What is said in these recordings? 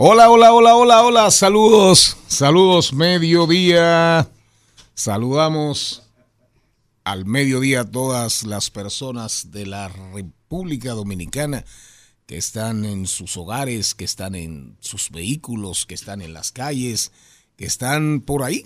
Hola, hola, hola, hola, hola, saludos, saludos, mediodía. Saludamos al mediodía a todas las personas de la República Dominicana que están en sus hogares, que están en sus vehículos, que están en las calles, que están por ahí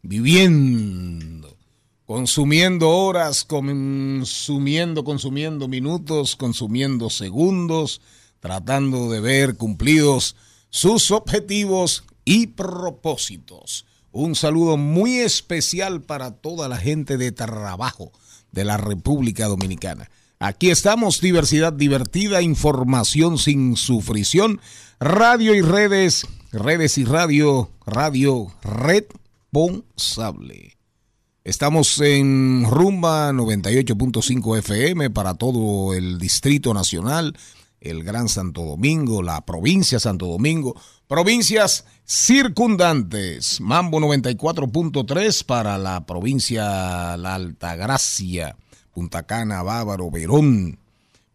viviendo, consumiendo horas, consumiendo, consumiendo minutos, consumiendo segundos, tratando de ver cumplidos sus objetivos y propósitos. Un saludo muy especial para toda la gente de trabajo de la República Dominicana. Aquí estamos, diversidad divertida, información sin sufrición, radio y redes, redes y radio, radio responsable. Estamos en Rumba 98.5 FM para todo el Distrito Nacional, el Gran Santo Domingo, la provincia Santo Domingo, provincias circundantes. Mambo 94.3 para la provincia La Altagracia, Punta Cana, Bávaro, Verón.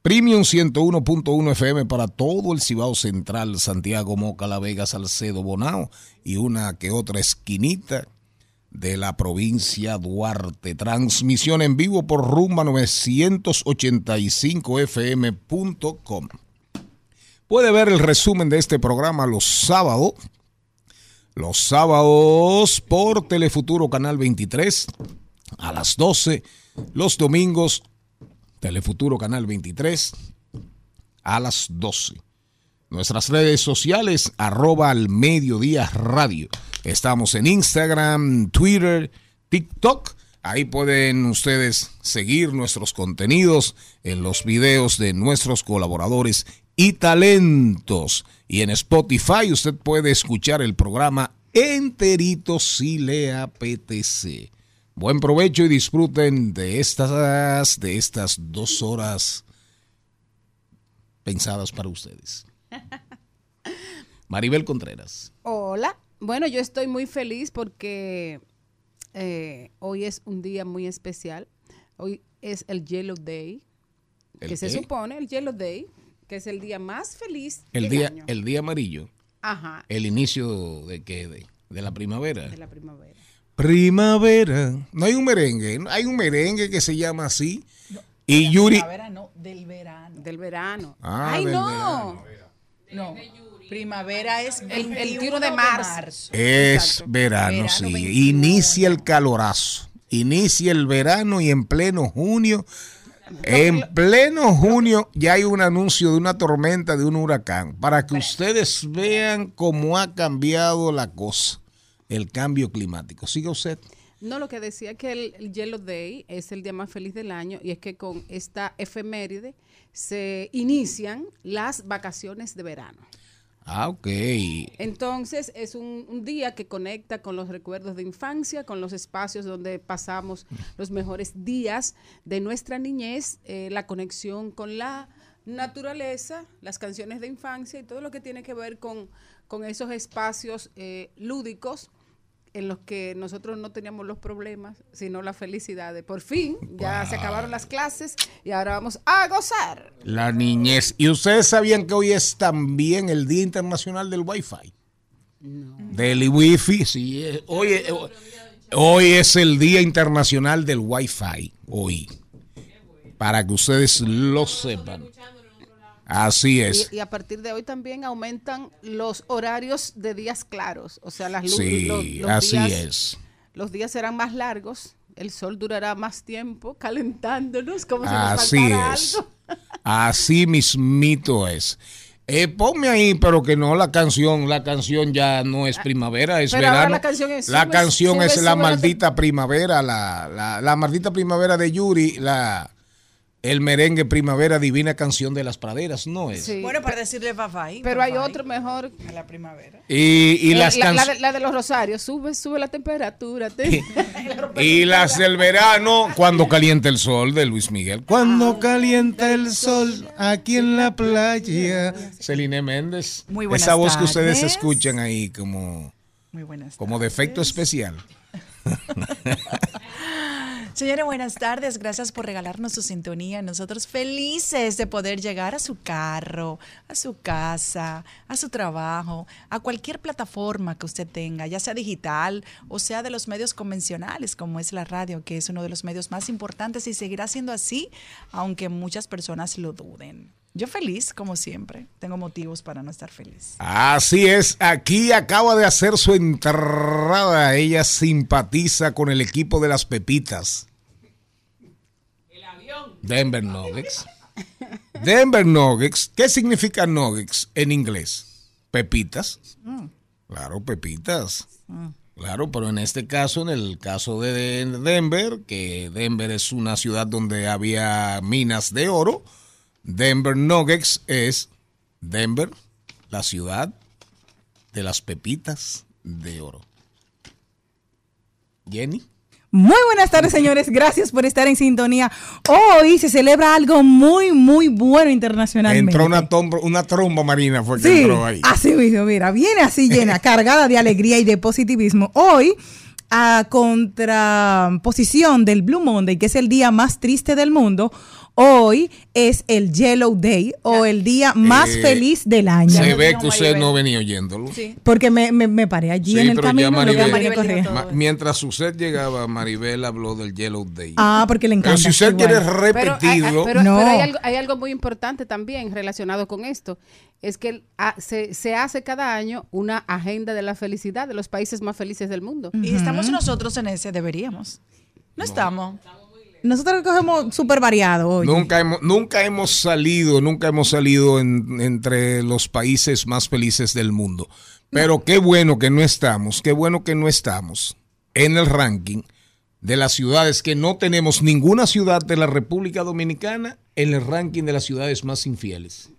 Premium 101.1 FM para todo el Cibao Central, Santiago, Moca, La Vega, Salcedo, Bonao y una que otra esquinita de la provincia Duarte. Transmisión en vivo por rumba 985fm.com. Puede ver el resumen de este programa los sábados. Los sábados por Telefuturo Canal 23 a las 12. Los domingos Telefuturo Canal 23 a las 12. Nuestras redes sociales, arroba al mediodía radio. Estamos en Instagram, Twitter, TikTok. Ahí pueden ustedes seguir nuestros contenidos en los videos de nuestros colaboradores y talentos. Y en Spotify usted puede escuchar el programa enterito si le apetece. Buen provecho y disfruten de estas, de estas dos horas pensadas para ustedes. Maribel Contreras. Hola. Bueno, yo estoy muy feliz porque eh, hoy es un día muy especial. Hoy es el Yellow Day, ¿El que se supone el Yellow Day, que es el día más feliz El del día, año. el día amarillo. Ajá, El inicio de qué? De, de la primavera. de la primavera. Primavera. No hay un merengue. ¿no? Hay un merengue que se llama así. y Yuri. Primavera no, del verano. Del verano. Ah, ¡Ay, del no! No, primavera es El- el 21 21 de marzo. Es verano, Verano sí. 21. Inicia el calorazo. Inicia el verano y en pleno junio. En pleno junio ya hay un anuncio de una tormenta, de un huracán, para que ustedes vean cómo ha cambiado la cosa, el cambio climático. Siga usted. No, lo que decía que el, el Yellow Day es el día más feliz del año y es que con esta efeméride se inician las vacaciones de verano. Ah, ok. Entonces es un, un día que conecta con los recuerdos de infancia, con los espacios donde pasamos los mejores días de nuestra niñez, eh, la conexión con la naturaleza, las canciones de infancia y todo lo que tiene que ver con, con esos espacios eh, lúdicos en los que nosotros no teníamos los problemas, sino la felicidad de por fin, ya se acabaron las clases y ahora vamos a gozar. La niñez. ¿Y ustedes sabían que hoy es también el Día Internacional del Wi-Fi? Del Wi-Fi, sí. eh, Hoy, eh, Hoy es el Día Internacional del Wi-Fi. Hoy. Para que ustedes lo sepan. Así es. Y, y a partir de hoy también aumentan los horarios de días claros. O sea, las luces. Sí, los- los así días- es. Los días serán más largos. El sol durará más tiempo calentándonos como si nos Así faltara es. algo. Así mismito es. Eh, ponme ahí, pero que no la canción, la canción ya no es primavera, es Ah, Pero ahora verano. la canción es La sube, canción sube, es sube la maldita primavera, la, la, la maldita primavera de Yuri, la el merengue primavera divina canción de las praderas, no es. Sí. Bueno, para decirle bye Pero hay otro mejor. a la primavera. Y, y Eh, las la, la canciones de, la de los rosarios. Sube, sube la temperatura. te- y las del verano cuando calienta el sol de Luis Miguel. Cuando calienta el sol aquí en la playa. Celine Méndez. Muy buenas Esa voz que ustedes escuchan ahí como Muy buenas como de efecto especial. Señores, buenas tardes. Gracias por regalarnos su sintonía. Nosotros felices de poder llegar a su carro, a su casa, a su trabajo, a cualquier plataforma que usted tenga, ya sea digital o sea de los medios convencionales, como es la radio, que es uno de los medios más importantes y seguirá siendo así, aunque muchas personas lo duden. Yo feliz, como siempre. Tengo motivos para no estar feliz. Así es, aquí acaba de hacer su entrada. Ella simpatiza con el equipo de las Pepitas. Denver Nuggets. Denver Nuggets. ¿Qué significa Nuggets en inglés? Pepitas. Claro, pepitas. Claro, pero en este caso, en el caso de Denver, que Denver es una ciudad donde había minas de oro, Denver Nuggets es Denver, la ciudad de las pepitas de oro. Jenny. Muy buenas tardes, señores. Gracias por estar en sintonía. Hoy se celebra algo muy, muy bueno internacionalmente. Entró una, tomba- una tromba marina, fue que Sí, entró ahí. así mismo, mira, viene así llena, cargada de alegría y de positivismo. Hoy, a contraposición del Blue Monday, que es el día más triste del mundo, hoy es el Yellow Day o el día más Eh, feliz del año. Se ve que usted Maribel. no venía oyéndolo. Porque me, me, me paré allí Sí, en el camino. Maribel- Maribel todo. Mientras usted llegaba, Maribel habló del Yellow Day. Ah, porque le encanta. pero si usted igual. quiere Pero, hay- hay- repetirlo, pero- No. pero hay, algo, hay algo muy importante también relacionado con esto. Es que ah, se, se hace cada año una agenda de la felicidad de los países más felices del mundo. Y estamos nosotros en ese, deberíamos. No, estamos. Nosotros cogemos súper variado hoy. Nunca hemos, nunca hemos salido, nunca hemos salido en- entre los países más felices del mundo. Pero qué bueno que no estamos, qué bueno que no estamos en el ranking de las ciudades que no tenemos ninguna ciudad de la República Dominicana en el ranking de las ciudades más infieles.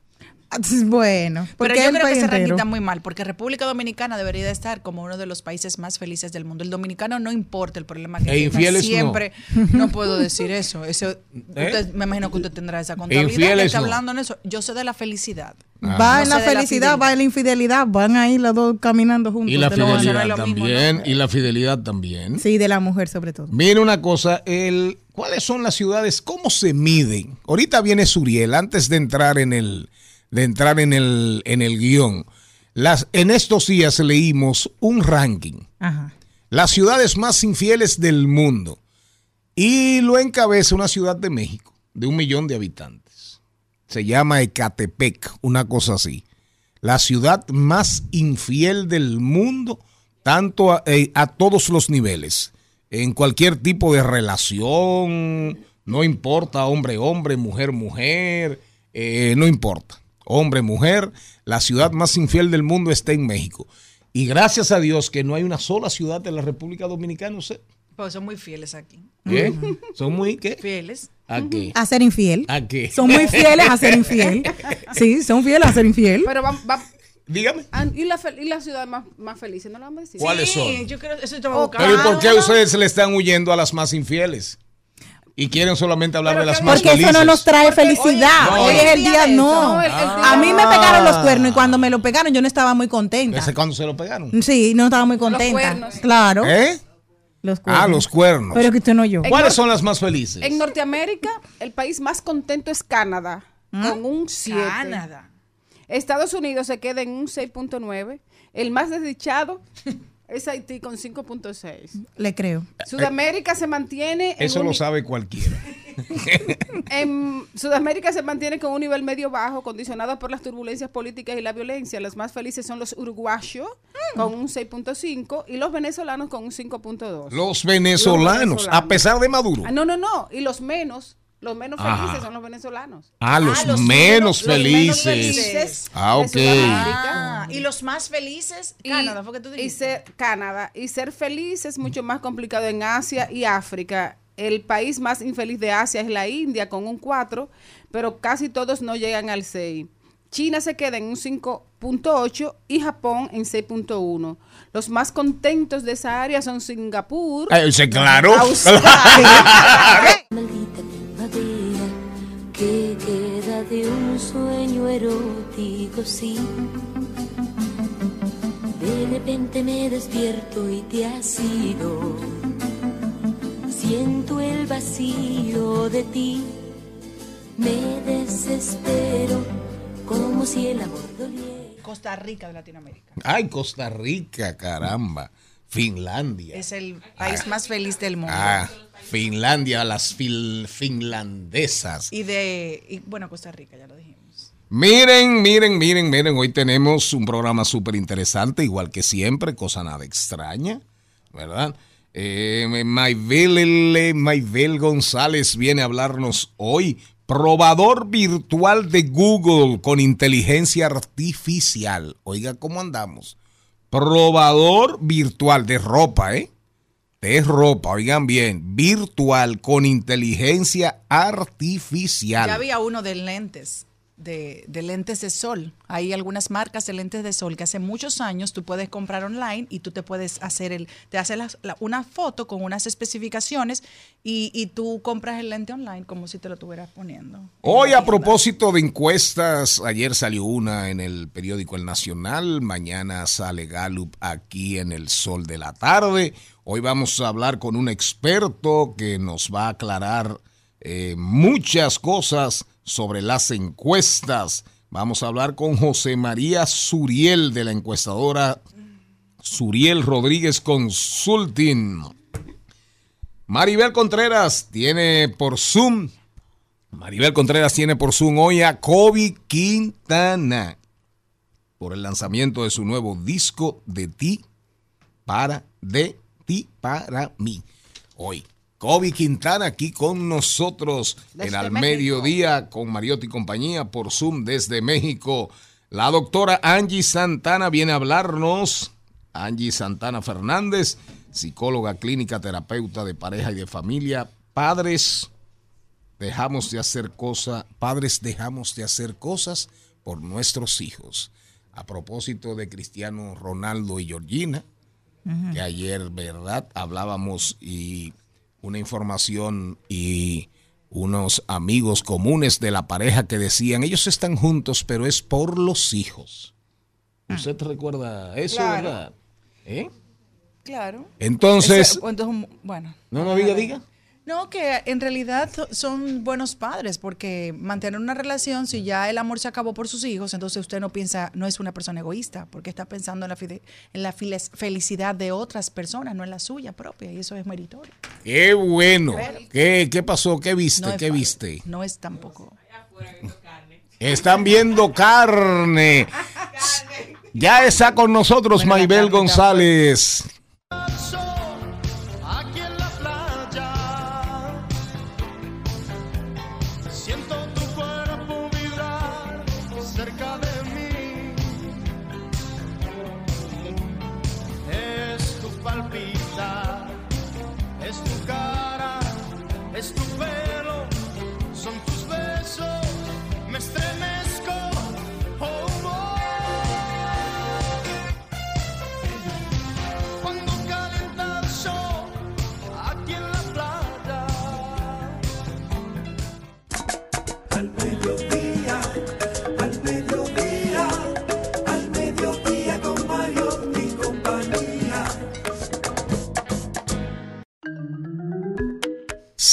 Bueno, Pero porque yo creo que entero. está muy mal, porque República Dominicana debería de estar como uno de los países más felices del mundo. El dominicano no importa el problema que E tenga, no. siempre. No. puedo decir eso. Eso- usted- me imagino que usted tendrá esa contabilidad. infieles que está no. hablando en eso. Yo sé de la felicidad. Va No en la felicidad, va en la infidelidad, van ahí los dos caminando juntos. Y la fidelidad no también, y la fidelidad también. Sí, de la mujer sobre todo. Mira una cosa, el, ¿cuáles son las ciudades? ¿Cómo se miden? Ahorita viene Suriel, antes de entrar en el, de entrar en el, en el guion. Las, en estos días leímos un ranking. Ajá. Las ciudades más infieles del mundo. Y lo encabeza una ciudad de México, de un millón de habitantes. Se llama Ecatepec, una cosa así. La ciudad más infiel del mundo, tanto a, eh, a todos los niveles. En cualquier tipo de relación, no importa hombre, hombre, mujer, mujer, eh, no importa. Hombre, mujer, la ciudad más infiel del mundo está en México. Y gracias a Dios que no hay una sola ciudad de la República Dominicana, ¿usted? Pues son muy fieles aquí. ¿Qué? ¿Son muy qué? Fieles. ¿A qué? A ser infiel. ¿A qué? Son muy fieles a ser infiel. Sí, son fieles a ser infiel. Pero va, va- Dígame. ah, ¿y, la, y la ciudad más, más feliz? ¿No lo vamos a decir? ¿Cuáles Sí, son? yo creo eso estaba Oh, buscando. Pero ¿y por qué ustedes le están huyendo a las más infieles? Y quieren solamente hablar de las más Porque felices. eso no nos trae felicidad. no, Hoy no. es el día, no. No, el- el día- A mí me pegaron los cuernos y cuando me lo pegaron yo no estaba muy contenta. ¿Ese cuándo se lo pegaron? Sí, no estaba muy contenta. cuernos. Claro. ¿Eh? Los cuernos. Ah, los cuernos. Pero que usted no yo. En ¿Cuáles son las más felices? En Norteamérica, el país más contento es Canadá, con un 7. Canadá. Estados Unidos se queda en un 6.9. El más desdichado, es Haití con 5.6. Le creo. Sudamérica se mantiene. en Eso un lo sabe cualquiera. En Sudamérica se mantiene con un nivel medio bajo, condicionado por las turbulencias políticas y la violencia. Los más felices son los uruguayos, con un 6.5, y los venezolanos con un 5.2. Los venezolanos, venezolanos. a pesar de Maduro. Ah, no, no, no. Y los menos, los menos Ajá. felices son los venezolanos. Ah, los, los menos menos- los felices. menos felices. Ah, de ok. Ah, y los más felices, Y- Canadá, fue que tú y dijiste. ser Canadá y ser feliz es mucho más complicado en Asia y África. El país más infeliz de Asia es la India con un 4, pero casi todos no llegan al 6. China se queda en un 5.8 y Japón en 6.1. Los más contentos de esa área son Singapur, Eh, sí, claro. Australia, Que queda de un sueño erótico, sí. De repente me despierto y te has ido. Siento el vacío de ti. Me desespero como si el amor doliera. Costa Rica de Latinoamérica. Ay, Costa Rica, caramba. Finlandia. Es el país más feliz del mundo. Ah, Finlandia, las fil- finlandesas. Y de, y, bueno, Costa Rica, ya lo dijimos. Miren, miren, miren, miren, hoy tenemos un programa súper interesante, igual que siempre, cosa nada extraña, ¿verdad? Eh, Maybel, Maybel González viene a hablarnos hoy, probador virtual de Google con inteligencia artificial. Oiga, ¿cómo andamos? Probador virtual de ropa, ¿eh? De ropa, oigan bien, virtual con inteligencia artificial. Ya había uno de lentes, de, de lentes de sol. Hay algunas marcas de lentes de sol que hace muchos años tú puedes comprar online y tú te puedes hacer el, te hace la- la- una foto con unas especificaciones y, y tú compras el lente online como si te lo estuvieras poniendo. Hoy a propósito de encuestas, ayer salió una en el periódico El Nacional, mañana sale Gallup aquí en el Sol de la Tarde. Hoy vamos a hablar con un experto que nos va a aclarar eh, muchas cosas sobre las encuestas. Vamos a hablar con José María Suriel de la encuestadora Suriel Rodríguez Consulting. Maribel Contreras tiene por Zoom Maribel Contreras tiene por Zoom hoy a Kobe Quintana por el lanzamiento de su nuevo disco de ti para de ti para mí. Hoy Kobe Quintana aquí con nosotros en al México. mediodía con Mariotti y compañía por Zoom desde México. La doctora Angie Santana viene a hablarnos. Angie Santana Fernández, psicóloga clínica, terapeuta de pareja y de familia, padres dejamos de hacer cosas, padres dejamos de hacer cosas por nuestros hijos. A propósito de Cristiano Ronaldo y Georgina, que ayer, ¿verdad? Hablábamos y una información y unos amigos comunes de la pareja que decían, ellos están juntos, pero es por los hijos. ¿Usted recuerda eso, Claro. verdad? ¿Eh? Claro. Entonces, bueno. no, no, diga, diga. No, que en realidad so- son buenos padres, porque mantener una relación, si ya el amor se acabó por sus hijos, entonces usted no piensa, no es una persona egoísta, porque está pensando en la, fide- en la felicidad de otras personas, no en la suya propia, y eso es meritorio. Qué bueno. ¿Qué, qué pasó? ¿Qué viste? No ¿Qué viste? No es tampoco. Están viendo carne. Ya está con nosotros Maybel González.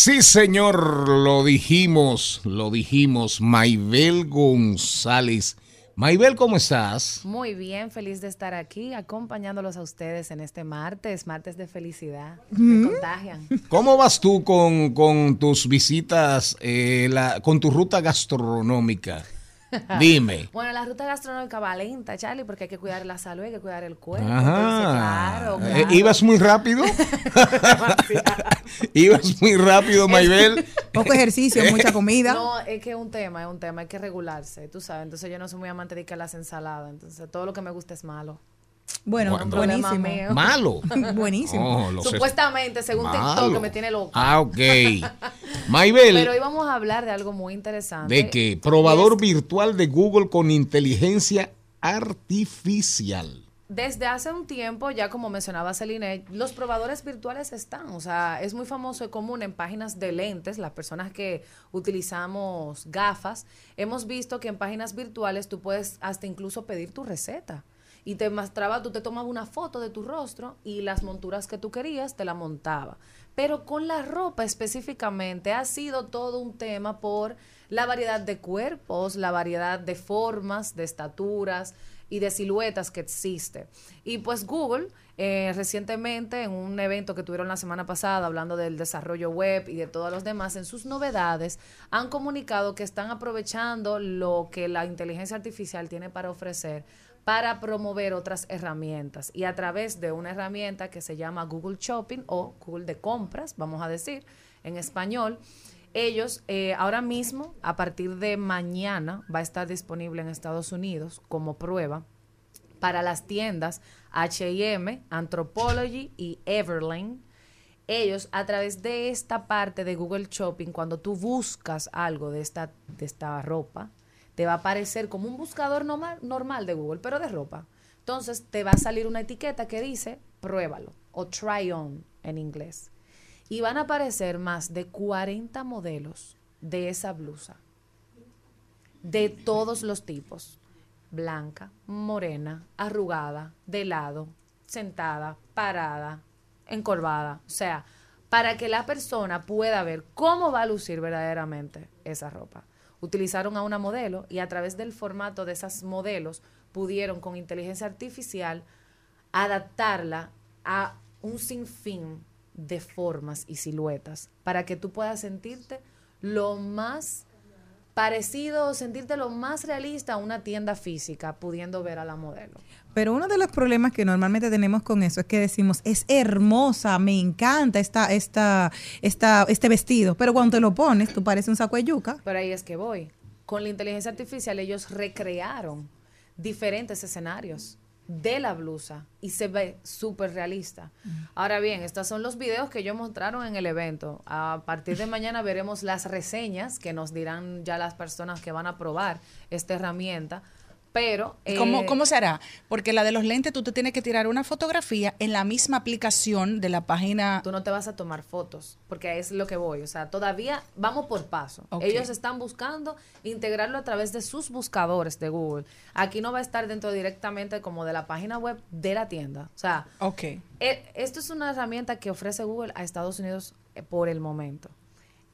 Sí, señor, lo dijimos, lo dijimos. Maybel González Maybel, ¿cómo estás? Muy bien, feliz de estar aquí acompañándolos a ustedes en este martes, martes de felicidad. Me contagian. ¿Cómo vas tú con, con tus visitas, eh, la- con tu ruta gastronómica? Dime. Bueno, la ruta gastronómica va lenta, Charlie, porque hay que cuidar la salud, hay que cuidar el cuerpo. Ajá. Entonces, claro, Eh, claro. ¿Ibas muy rápido? ¿Ibas muy rápido, Maybel? Poco ejercicio, mucha comida. No, es que es un tema, es un tema, hay que regularse, tú sabes. Entonces yo no soy muy amante de que las ensaladas, entonces todo lo que me gusta es malo. Bueno, buenísimo. Malo. Buenísimo. Oh, Supuestamente, según Malo. TikTok, que me tiene loca. Ah, ok. Maybel, Pero hoy vamos a hablar de algo muy interesante. ¿de qué? Probador virtual de Google con inteligencia artificial. Desde hace un tiempo, ya como mencionaba Celine, los probadores virtuales están, o sea, es muy famoso y común en páginas de lentes, las personas que utilizamos gafas, hemos visto que en páginas virtuales tú puedes hasta incluso pedir tu receta. Y te mostraba, tú te tomabas una foto de tu rostro y las monturas que tú querías te la montaba. Pero con la ropa específicamente ha sido todo un tema por la variedad de cuerpos, la variedad de formas, de estaturas y de siluetas que existe. Y pues Google eh, recientemente en un evento que tuvieron la semana pasada hablando del desarrollo web y de todos los demás, en sus novedades han comunicado que están aprovechando lo que la inteligencia artificial tiene para ofrecer para promover otras herramientas y a través de una herramienta que se llama Google Shopping o Google de compras, vamos a decir en español, ellos eh, ahora mismo, a partir de mañana, va a estar disponible en Estados Unidos como prueba para las tiendas HM, Anthropology y Everlane. Ellos, a través de esta parte de Google Shopping, cuando tú buscas algo de esta, de esta ropa, te va a aparecer como un buscador normal, normal de Google, pero de ropa. Entonces te va a salir una etiqueta que dice pruébalo o try on en inglés. Y van a aparecer más de 40 modelos de esa blusa. De todos los tipos. Blanca, morena, arrugada, de lado, sentada, parada, encorvada. O sea, para que la persona pueda ver cómo va a lucir verdaderamente esa ropa. Utilizaron a una modelo y a través del formato de esas modelos pudieron con inteligencia artificial adaptarla a un sinfín de formas y siluetas para que tú puedas sentirte lo más parecido sentirte lo más realista a una tienda física pudiendo ver a la modelo. Pero uno de los problemas que normalmente tenemos con eso es que decimos, es hermosa, me encanta esta, esta, esta, este vestido, pero cuando te lo pones, tú pareces un saco de yuca. Pero ahí es que voy. Con la inteligencia artificial ellos recrearon diferentes escenarios de la blusa y se ve súper realista. Ahora bien, estos son los videos que ellos mostraron en el evento. A partir de mañana veremos las reseñas que nos dirán ya las personas que van a probar esta herramienta. Pero... ¿Y ¿Cómo, eh, ¿Cómo se hará? Porque la de los lentes tú te tienes que tirar una fotografía en la misma aplicación de la página. tú no te vas a tomar fotos, porque es lo que voy. O sea, todavía vamos por paso. Ellos están buscando integrarlo a través de sus buscadores de Google. Aquí no va a estar dentro directamente como de la página web de la tienda. O sea, eh, esto es una herramienta que ofrece Google a Estados Unidos eh, por el momento.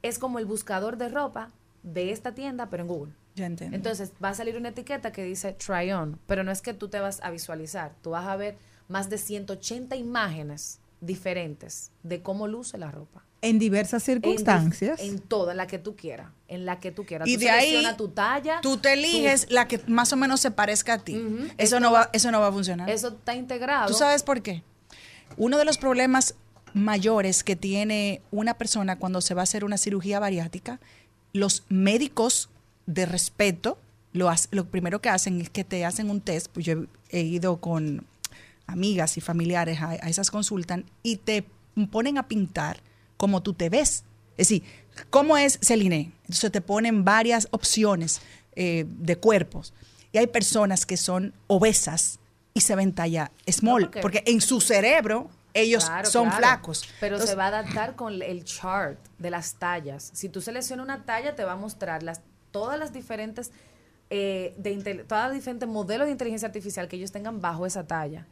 Es como el buscador de ropa de esta tienda, pero en Google. Ya entiendo. Entonces va a salir una etiqueta que dice try on, pero no es que tú te vas a visualizar, tú vas a ver más de 180 imágenes diferentes de cómo luce la ropa. En diversas circunstancias. En, toda, en la que tú quieras, en la que tú quieras. y Tú de ahí tu talla. tú te eliges la que más o menos se parezca a ti. Eso Esto no va, eso no va a funcionar. Eso está integrado. ¿Tú sabes por qué? Uno de los problemas mayores que tiene una persona cuando se va a hacer una cirugía bariátrica, los médicos de respeto, lo, lo primero que hacen es que te hacen un test, pues yo he, he ido con amigas y familiares a, a esas consultas y te ponen a pintar como tú te ves. Es decir, ¿cómo es Celine? Entonces te ponen varias opciones eh, de cuerpos. Y hay personas que son obesas y se ven talla small, porque- porque en su cerebro ellos Claro, son claro. flacos. Pero Entonces, se va a adaptar con el chart de las tallas. Si tú seleccionas una talla, te va a mostrar las, todas las diferentes, eh, de todas las diferentes modelos de inteligencia artificial que ellos tengan bajo esa talla.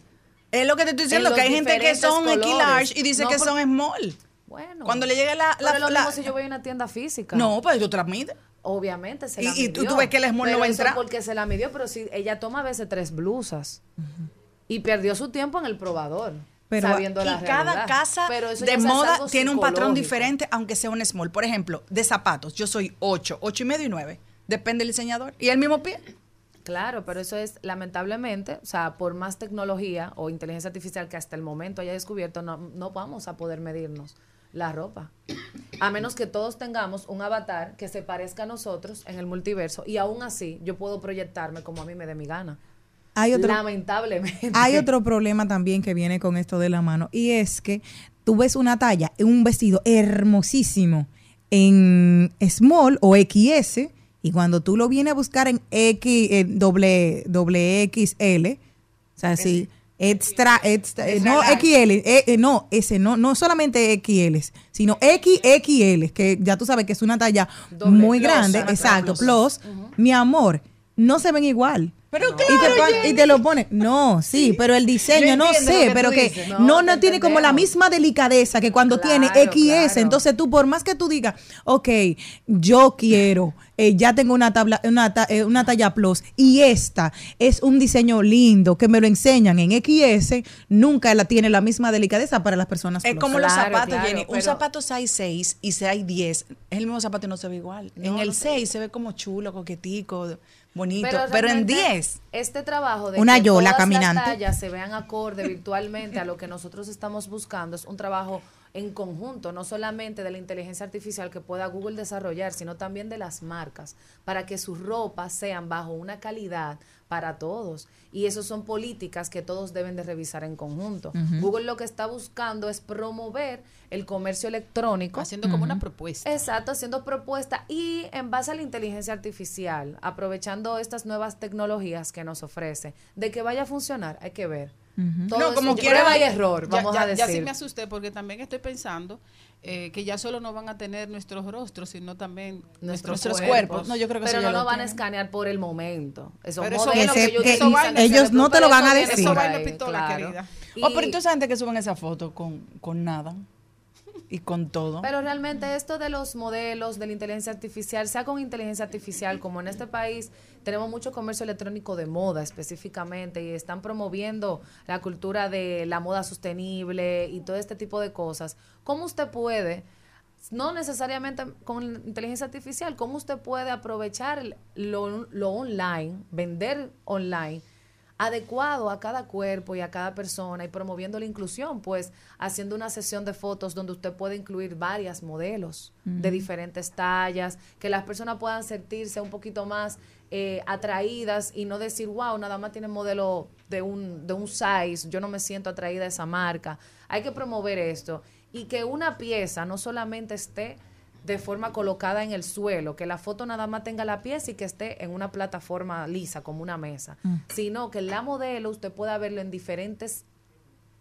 Es lo que te estoy diciendo, en que hay gente que son colores. y dice No, que por- son small. Bueno. Cuando le llegue la... Pero la, es lo la- mismo si yo voy a una tienda física. no, pues tú te la mides. Obviamente se Y- la y tú- midió. tú ves que el small no Pero va a entrar. porque se la midió, pero sí, ella toma a veces tres blusas. Y perdió su tiempo en el probador. Pero- sabiendo la y cada realidad. casa de moda tiene un patrón diferente, aunque sea un small. Por ejemplo, de zapatos, yo soy 8, 8 y medio y 9. Depende del diseñador. Y el mismo pie. Claro, pero eso es lamentablemente, o sea, por más tecnología o inteligencia artificial que hasta el momento haya descubierto, no, no vamos a poder medirnos la ropa. A menos que todos tengamos un avatar que se parezca a nosotros en el multiverso y aún así yo puedo proyectarme como a mí me dé mi gana. Hay otro, Lamentablemente. hay otro problema también que viene con esto de la mano y es que tú ves una talla, un vestido hermosísimo en small o XS y cuando tú lo vienes a buscar en X, eh, doble, doble XL, o sea, sí, extra, extra, eh, no XL, eh, eh, no, ese no, no solamente XL, sino XXL, que ya tú sabes que es una talla Doble muy plus, grande, exacto, plus. plus, mi amor, no se ven igual. Pero y, te pon- y te lo pone. No, sí, pero el diseño, no sé, que pero que dices. no, No, tiene como la misma delicadeza que cuando tiene Claro, XS. claro. Entonces tú, por más que tú digas, ok, yo quiero, eh, ya tengo una, tabla, una, ta- eh, una talla plus y esta es un diseño lindo que me lo enseñan en XS, nunca la tiene la misma delicadeza para las personas Es plus. como los Claro, zapatos, claro, Jenny. Un zapato size 6 y size 10 es el mismo zapato y no se ve igual. en el 6 se ve como chulo, coquetico, bonito. Pero, en realmente, 10. Este trabajo de Una que yola todas caminante. las tallas se vean acorde virtualmente a lo que nosotros estamos buscando es un trabajo en conjunto, no solamente de la inteligencia artificial que pueda Google desarrollar, sino también de las marcas, para que sus ropas sean bajo una calidad para todos. Y eso son políticas que todos deben de revisar en conjunto. Google lo que está buscando es promover el comercio electrónico. Haciendo como una propuesta. Exacto, haciendo propuestas y en base a la inteligencia artificial, aprovechando estas nuevas tecnologías que nos ofrece, de que vaya a funcionar, hay que ver. Todo No, como quiera, prueba y error, vamos ya, a ya sí decir. me asusté porque también estoy pensando eh, que ya solo no van a tener nuestros rostros, sino también Nuestros, Nuestros cuerpos. cuerpos. No, yo creo que Pero no lo lo van a escanear por el momento. Esos Pero eso- modelos Que que, ellos que ellos no te lo van a decir. por Eso va en la ahí, pistola, querida. Oh, pero entonces gente que suben esa foto con, con nada y con todo. Pero realmente esto de los modelos, de la inteligencia artificial, sea con inteligencia artificial, como en este país tenemos mucho comercio electrónico de moda específicamente y están promoviendo la cultura de la moda sostenible y todo este tipo de cosas, ¿cómo usted puede, no necesariamente con inteligencia artificial, cómo usted puede aprovechar lo, lo online, vender online? Adecuado a cada cuerpo y a cada persona y promoviendo la inclusión, pues haciendo una sesión de fotos donde usted puede incluir varias modelos de diferentes tallas, que las personas puedan sentirse un poquito más eh, atraídas y no decir, wow, nada más tiene modelo de un, de un size, yo no me siento atraída a esa marca. Hay que promover esto y que una pieza no solamente esté de forma colocada en el suelo, que la foto nada más tenga la pieza y que esté en una plataforma lisa como una mesa, sino que la modelo usted pueda verlo en diferentes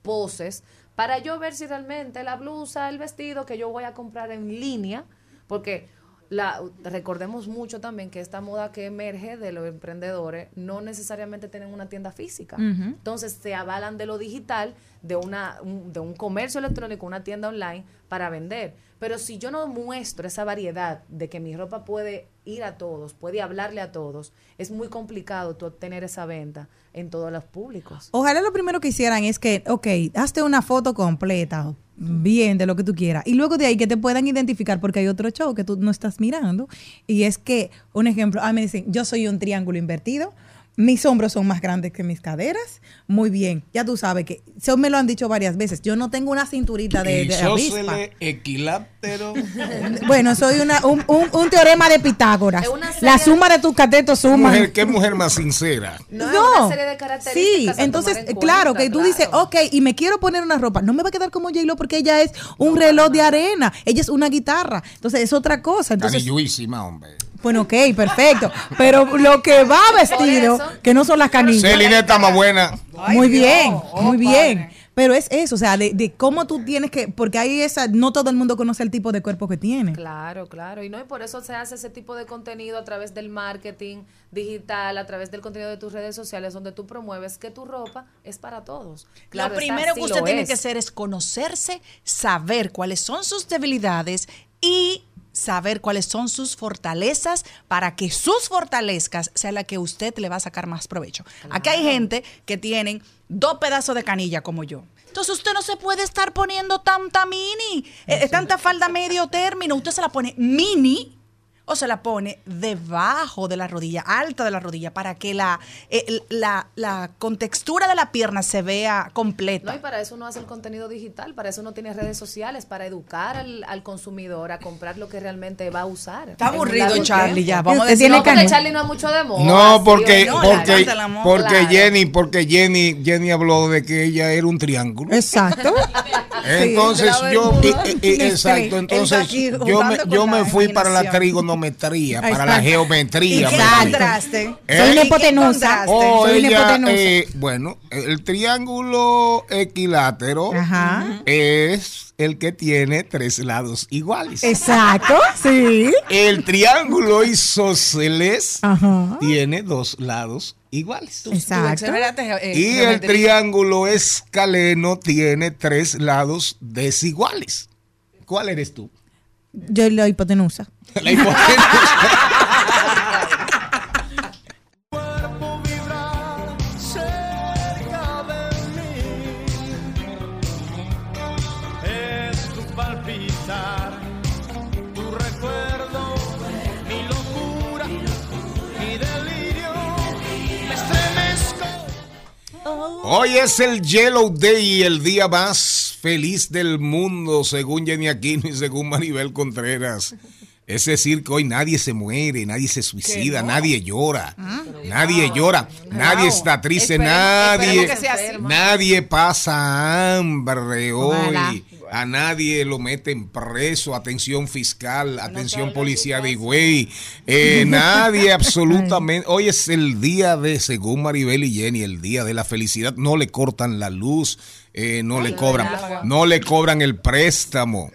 poses para yo ver si realmente la blusa, el vestido que yo voy a comprar en línea, porque la, recordemos mucho también que esta moda que emerge de los emprendedores no necesariamente tienen una tienda física. Entonces se avalan de lo digital, de, una, un, de un comercio electrónico, una tienda online para vender. Pero si yo no muestro esa variedad de que mi ropa puede ir a todos, puede hablarle a todos, es muy complicado tú obtener esa venta en todos los públicos. Ojalá lo primero que hicieran es que, ok, hazte una foto completa, bien, de lo que tú quieras. Y luego de ahí que te puedan identificar porque hay otro show que tú no estás mirando. Y es que, un ejemplo, ah, me dicen, yo soy un triángulo invertido. Mis hombros son más grandes que mis caderas. Muy bien. Ya tú sabes que, eso me lo han dicho varias veces. Yo no tengo una cinturita de, de avispa. Equilátero. Bueno, soy una, un, un- un teorema de Pitágoras. La suma de tus catetos ¿Qué suma. mujer, qué mujer más sincera? No, No. es una serie de características. Sí, entonces, en claro, cuenta, que tú dices, claro. ok, y me quiero poner una ropa. No me va a quedar como J-Lo porque ella es un reloj de arena. Ella es una guitarra. Entonces, es otra cosa. Entonces, Canilluísima, hombre. Bueno, ok, perfecto. Pero lo que va vestido, que no son las canillas. Celine está más buena. muy bien, muy bien. Pero es eso, o sea, de, de cómo tú tienes que, porque hay esa, no todo el mundo conoce el tipo de cuerpo que tiene. Claro, claro. Y no, y por eso se hace ese tipo de contenido a través del marketing digital, a través del contenido de tus redes sociales, donde tú promueves que tu ropa es para todos. Claro lo está, primero sí que usted tiene es. que hacer es conocerse, saber cuáles son sus debilidades y saber cuáles son sus fortalezas para que sus fortalezas sea la que usted le va a sacar más provecho. Aquí hay gente que tienen dos pedazos de canilla como yo. Entonces usted no se puede estar poniendo tanta mini, eh, tanta falda medio término. Usted se la pone mini o se la pone debajo de la rodilla, alta de la rodilla, para que la, eh, la, la contextura de la pierna se vea completa. No, y para eso uno hace el contenido digital, para eso uno tiene redes sociales, para educar al, al consumidor a comprar lo que realmente va a usar. Está aburrido, Charlie, tiempo. ya. Vamos a decir No, porque. Charlie no es mucho de moda. No, sí, porque, porque, Claro. Jenny, porque Jenny, Jenny habló de que ella era un triángulo. Exacto. Entonces Sí, yo, eh, eh, eh, exacto, entonces yo me, yo me fui para la trigonometría, para la geometría. ¿Y qué? ¿Eh? Soy una ¿Y qué hipotenusa. Oh, Soy una ella, hipotenusa. bueno, el triángulo equilátero Ajá. es el que tiene tres lados iguales. Exacto, sí. El triángulo isósceles Ajá. tiene dos lados iguales. Tu Exacto. eh, Y el triángulo escaleno tiene tres lados desiguales. ¿Cuál eres tú? Yo la hipotenusa. La hipotenusa. Hoy es el Yellow Day, el día más feliz del mundo, según Jenny Aquino y según Maribel Contreras. Es decir, que hoy nadie se muere, nadie se suicida, nadie llora, nadie llora, nadie está triste, Esperemos- nadie, esperemos nadie pasa hambre Ojalá. A nadie lo meten preso, atención fiscal, atención policía de Higüey. Eh, nadie absolutamente. Hoy es el día de, según Maribel y Jenny, el día de la felicidad. No le cortan la luz, eh, no le cobran, no le cobran el préstamo.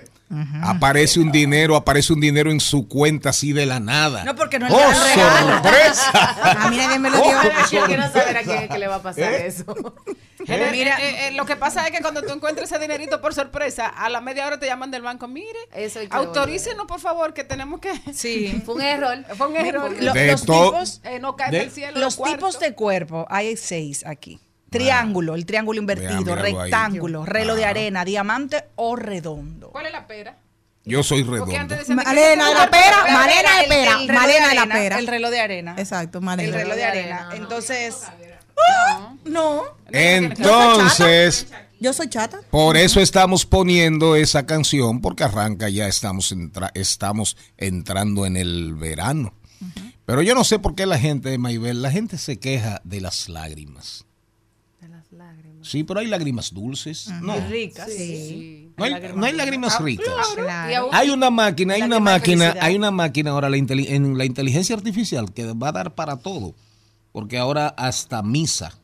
Aparece un dinero, aparece un dinero en su cuenta así de la nada. No, porque no ¡Oh, le regalo. sorpresa! A mí nadie me lo dio. Oh, Yo quiero saber a quién es que le va a pasar eso. Eh, Mira. eh, eh, lo que pasa es que cuando tú encuentres ese dinerito por sorpresa, a la media hora te llaman del banco, mire, Eso autorícenos por favor que tenemos que... Sí. Fue un error. Fue un error. De los tipos, Eh, no cae De- del cielo. los tipos de cuerpo, hay seis aquí. Triángulo, el triángulo invertido, míralo ahí. rectángulo, reloj de Ah. arena, diamante o redondo. ¿Cuál es la pera? Yo soy Porque redondo. antes decían que Malena de la pera, La Malena de el- pera, el reloj Malena de la arena, pera. El reloj de arena. Exacto, El Malena. reloj de arena. arena. Entonces, No. no. Entonces, Yo soy chata. por eso estamos poniendo esa canción, porque arranca ya, estamos, entra- estamos entrando en el verano. Pero yo no sé por qué la gente, Maybel, la gente se queja de las lágrimas. Lágrimas. Sí, pero hay lágrimas dulces. No, Ricas. no hay, no hay lágrimas ricas. Y aún- Hay una máquina, hay una máquina, felicidad. hay una máquina ahora la en la inteligencia artificial que va a dar para todo. Porque ahora hasta misa.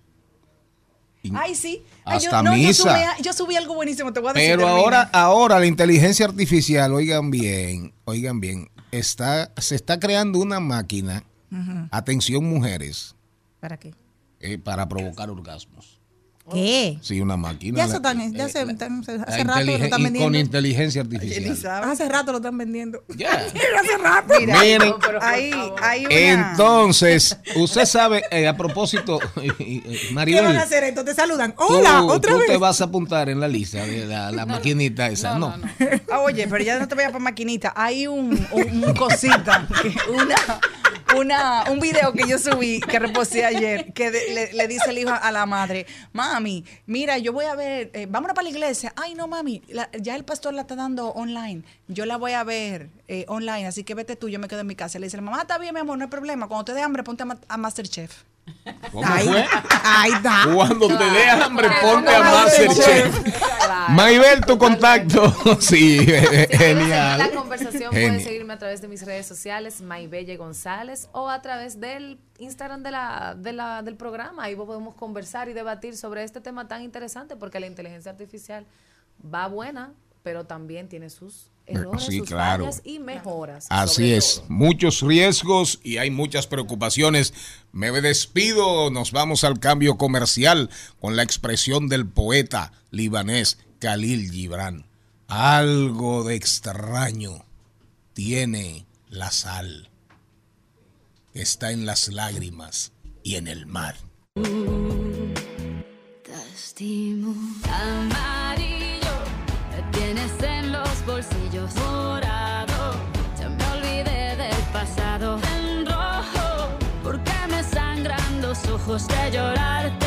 Ay, sí. Ay, Hasta yo, no, yo misa. subí, yo subí algo buenísimo, te voy a decir. Pero termina. ahora, ahora la inteligencia artificial, oigan bien, oigan bien, está, se está creando una máquina, atención mujeres, ¿Para qué? eh, para provocar orgasmos. ¿Qué? Sí, una máquina. Ya la- eso están, ya eh, se, la- están- hace rato lo están vendiendo. con inteligencia artificial. sabe. Hace rato lo están vendiendo. Ya. hace rato. Mira, Miren, No, pero hay, hay una... entonces, usted sabe, eh, a propósito, eh, eh, ¿Qué van Maribel, a hacer esto? Te saludan. tú, Hola, otra tú vez. te vas a apuntar en la lista de la, la maquinita esa, no. Ah, oye, pero ya no te vayas para maquinita. Hay un, un, un cosita, que- una, una, un video que yo subí, que reposé ayer, que le, dice el hijo a la madre, mami, mira, yo voy a ver, eh, vámonos para la iglesia. Ay, no, mami, la- ya el pastor la está dando online. Yo la voy a ver eh, online, así que vete tú, yo me quedo en mi casa. Le dice, mamá, está bien, mi amor, no hay problema. Cuando te dé hambre, ponte a, a Masterchef. ¿Cómo fue? Cuando te dé hambre, ponte a Masterchef. Maybel, tu contacto. Sí, genial. la conversación pueden seguirme a través de mis redes sociales, Maybelle González, o a través del Instagram de la, de la, del programa. Ahí podemos conversar y debatir sobre este tema tan interesante, porque la inteligencia artificial va buena, pero también tiene sus errores, Sí, sus claro. fallas y mejoras. Así es, todo. muchos riesgos y hay muchas preocupaciones. Me despido, nos vamos al cambio comercial con la expresión del poeta libanés Khalil Gibran. Algo de extraño tiene la sal. Está en las lágrimas y en el mar. Bolsillos. Morado, ya me olvidé del pasado. En rojo, porque me sangran los ojos de llorarte.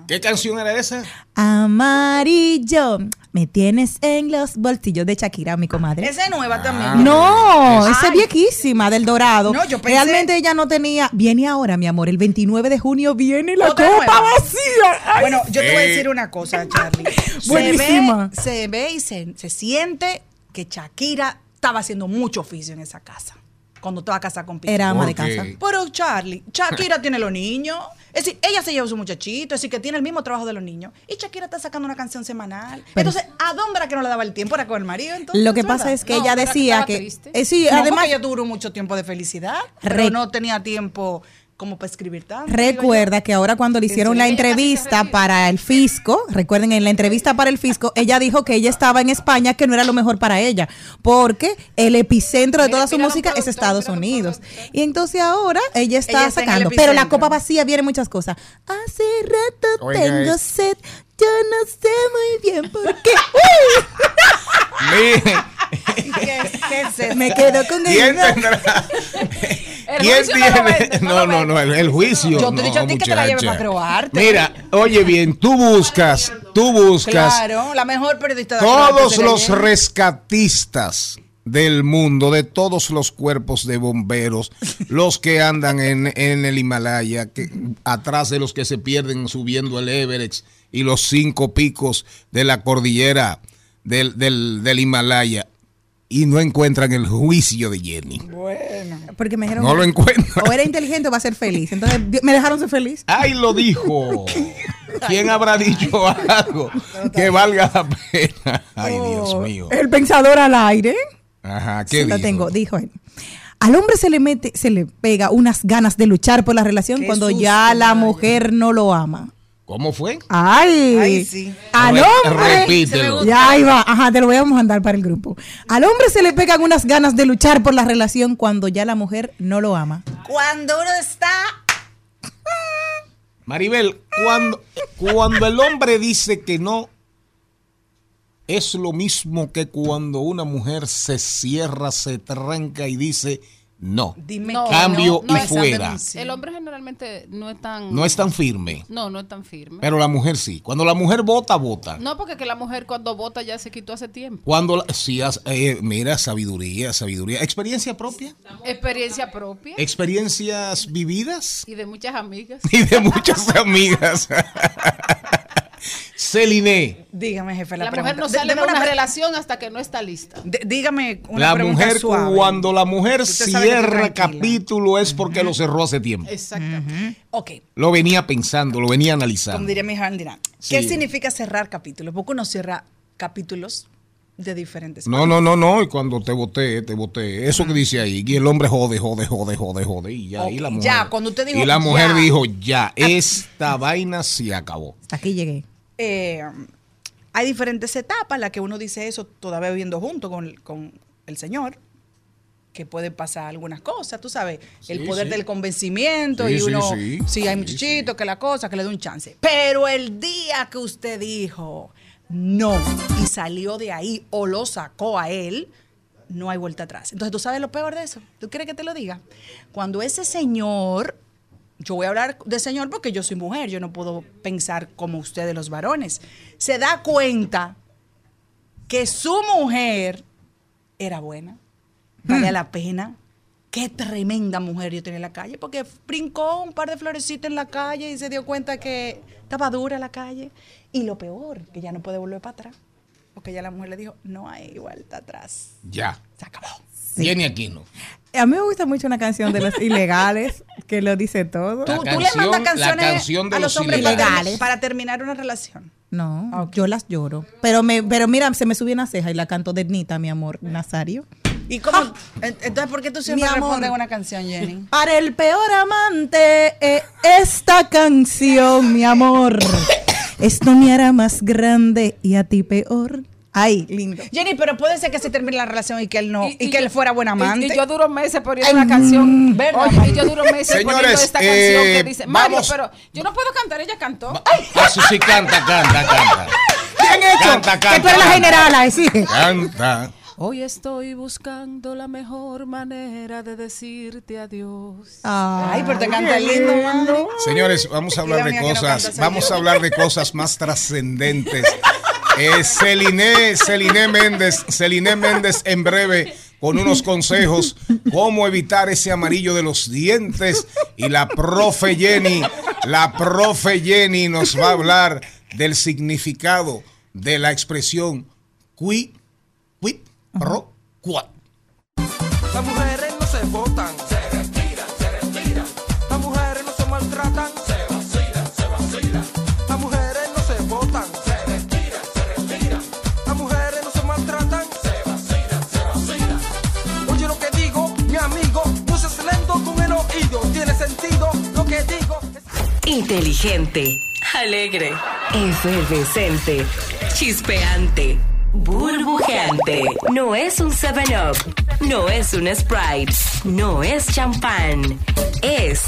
Lo. ¿Qué canción era esa? Amarillo, me tienes en los bolsillos de Shakira, mi comadre. Esa es nueva Ah. también. No, Ay. esa es viequísima del Dorado. No, yo pensé- Realmente ella no tenía. Viene ahora, mi amor. El 29 de junio viene la copa nueva. vacía. Ay, Bueno, yo te voy a Eh. decir una cosa, Charlie. Buenísima. Se ve, se ve y se, se siente que Shakira estaba haciendo mucho oficio en esa casa. Cuando estaba casada con Piqué. Era ama de casa. Pero Charlie, Shakira tiene los niños. Es decir, ella se lleva a su muchachito, es decir, que tiene el mismo trabajo de los niños. Y Shakira está sacando una canción semanal. Pero- entonces, ¿a dónde era que no le daba el tiempo? ¿Era con el marido? Entonces, Lo que ¿verdad? pasa es que No, ella decía que. triste. eh, sí, No, además. ella tuvo mucho tiempo de felicidad, pero no tenía tiempo como para escribir tanto. Recuerda que ahora cuando le hicieron la entrevista para el fisco, recuerden en la entrevista para el fisco, ella dijo que ella estaba en España, que no era lo mejor para ella, porque el epicentro de toda su música es Estados Unidos. Y entonces ahora ella está Ella sacando, pero la copa vacía viene muchas cosas. Hace rato Oiga, tengo sed, yo no sé muy bien por qué. ¡Uy! Mire, ¿Qué, qué es? Me quedo con. El ¿Quién tiene? no No, no, el, el juicio. Yo te he dicho a ti que te la lleve muchacha. para Croarte. Mira, oye bien, tú buscas, tú buscas Claro, la mejor periodista de todos los rescatistas del mundo, de todos los cuerpos de bomberos, los que andan en, en el Himalaya, que, atrás de los que se pierden subiendo el Everest y los cinco picos de la cordillera del, del, del Himalaya, y no encuentran el juicio de Jenny. Porque me dijeron, No lo encuentran. o era inteligente o va a ser feliz. Entonces me dejaron ser feliz. ¡Ay, lo dijo! ¿Quién habrá dicho algo que valga la pena? Ay, Dios Oh, mío. El pensador al aire. Ajá, ¿qué Sí, lo dijo? tengo, dijo él. Al hombre se le mete, se le pega unas ganas de luchar por la relación Qué cuando susto, ya la mujer no lo ama. ¿Cómo fue? Ay, Ay, sí. al Re- hombre. repítelo. Ya ahí va, ajá, te lo voy a mandar para el grupo. Al hombre se le pegan unas ganas de luchar por la relación cuando ya la mujer no lo ama. Cuando uno está Maribel, cuando, cuando el hombre dice que no, es lo mismo que cuando una mujer se cierra, se tranca y dice no. Dime No, Cambio no, y fuera. El hombre generalmente no es tan... No es tan firme, No, no es tan firme. pero la mujer sí. Cuando la mujer vota, vota. no, porque que la mujer cuando vota ya se quitó hace tiempo. Cuando la- sí, eh, mira, sabiduría, sabiduría. ¿Experiencia propia? Experiencia propia ¿Experiencias vividas? y de muchas amigas. Y de muchas amigas. Celine, Dígame, jefe, la, La mujer no De- sale de una pre- relación hasta que no está lista. de- dígame una la pregunta mujer, suave. cuando la mujer cierra capítulo es porque lo cerró hace tiempo. Exactamente. Ok, Lo venía pensando, lo venía como analizando. diría mi hija Andina, ¿qué Sí. significa cerrar capítulos? Porque uno cierra capítulos de diferentes No, no, no, no, y cuando te voté, te voté. Eso que dice ahí, y el hombre jode, jode, jode, jode, jode, y ya, y la mujer. ya, cuando usted dijo Y la mujer ya. dijo, ya, esta vaina se acabó. Hasta aquí llegué. Eh, hay diferentes etapas, la que uno dice eso todavía viviendo junto con, con el Señor, que pueden pasar algunas cosas, tú sabes, el poder sí. del convencimiento Sí, y uno, sí. hay Sí, muchachito, que la cosa, que le dé un chance. Pero el día que usted dijo no y salió de ahí o lo sacó a él, no hay vuelta atrás. Entonces, ¿tú sabes lo peor de eso? ¿Tú quieres que te lo diga? Cuando ese señor, yo voy a hablar de señor porque yo soy mujer, yo no puedo pensar como ustedes los varones, se da cuenta que su mujer era buena, valía la pena, qué tremenda mujer yo tenía en la calle, porque brincó un par de florecitas en la calle y se dio cuenta que estaba dura la calle. Y lo peor, que ya no puede volver para atrás, porque ya la mujer le dijo, no hay vuelta atrás. Ya. Se acabó. Jenny Aquino. A mí me gusta mucho una canción de los ilegales que lo dice todo. Tú, tú le mandas canciones canción a los los hombres ilegales. para terminar una relación. No, yo las lloro. Pero me, pero mira, se me subió una ceja y la canto de Nita, mi amor, Nazario. ¿Y cómo? En- Entonces, ¿por qué tú siempre respondes una canción, Jenny? Para el peor amante, eh, esta canción, mi amor. Esto me hará más grande y a ti peor. Ay, lindo. Jenny, pero puede ser que se termine la relación y que él no, y, y que él fuera buen amante. Y, y yo duro meses poniendo Ay, una canción. mm, ¿verdad, Oye, y yo duro meses Señores, poniendo esta eh, canción que dice, Mario, vamos- pero yo no puedo cantar, ella cantó. Eso sí, canta, canta, canta. Bien hecho. Canta, canta, que tú eres la canta. general, ahí sí. Canta. Hoy estoy buscando la mejor manera de decirte adiós. Ay, pero te canta lindo, mano. Señores, vamos a hablar la de no cosas, vamos a hablar de cosas más trascendentes. Eh, Celine, Celine Méndez, Celine Méndez en breve con unos consejos cómo evitar ese amarillo de los dientes. Y la profe Jenny, la profe Jenny nos va a hablar del significado de la expresión qui, quid pro se Tiene sentido lo que digo. Inteligente, alegre, efervescente, chispeante, burbujeante. No es un 7-Up, no es un Sprite, no es champán. Es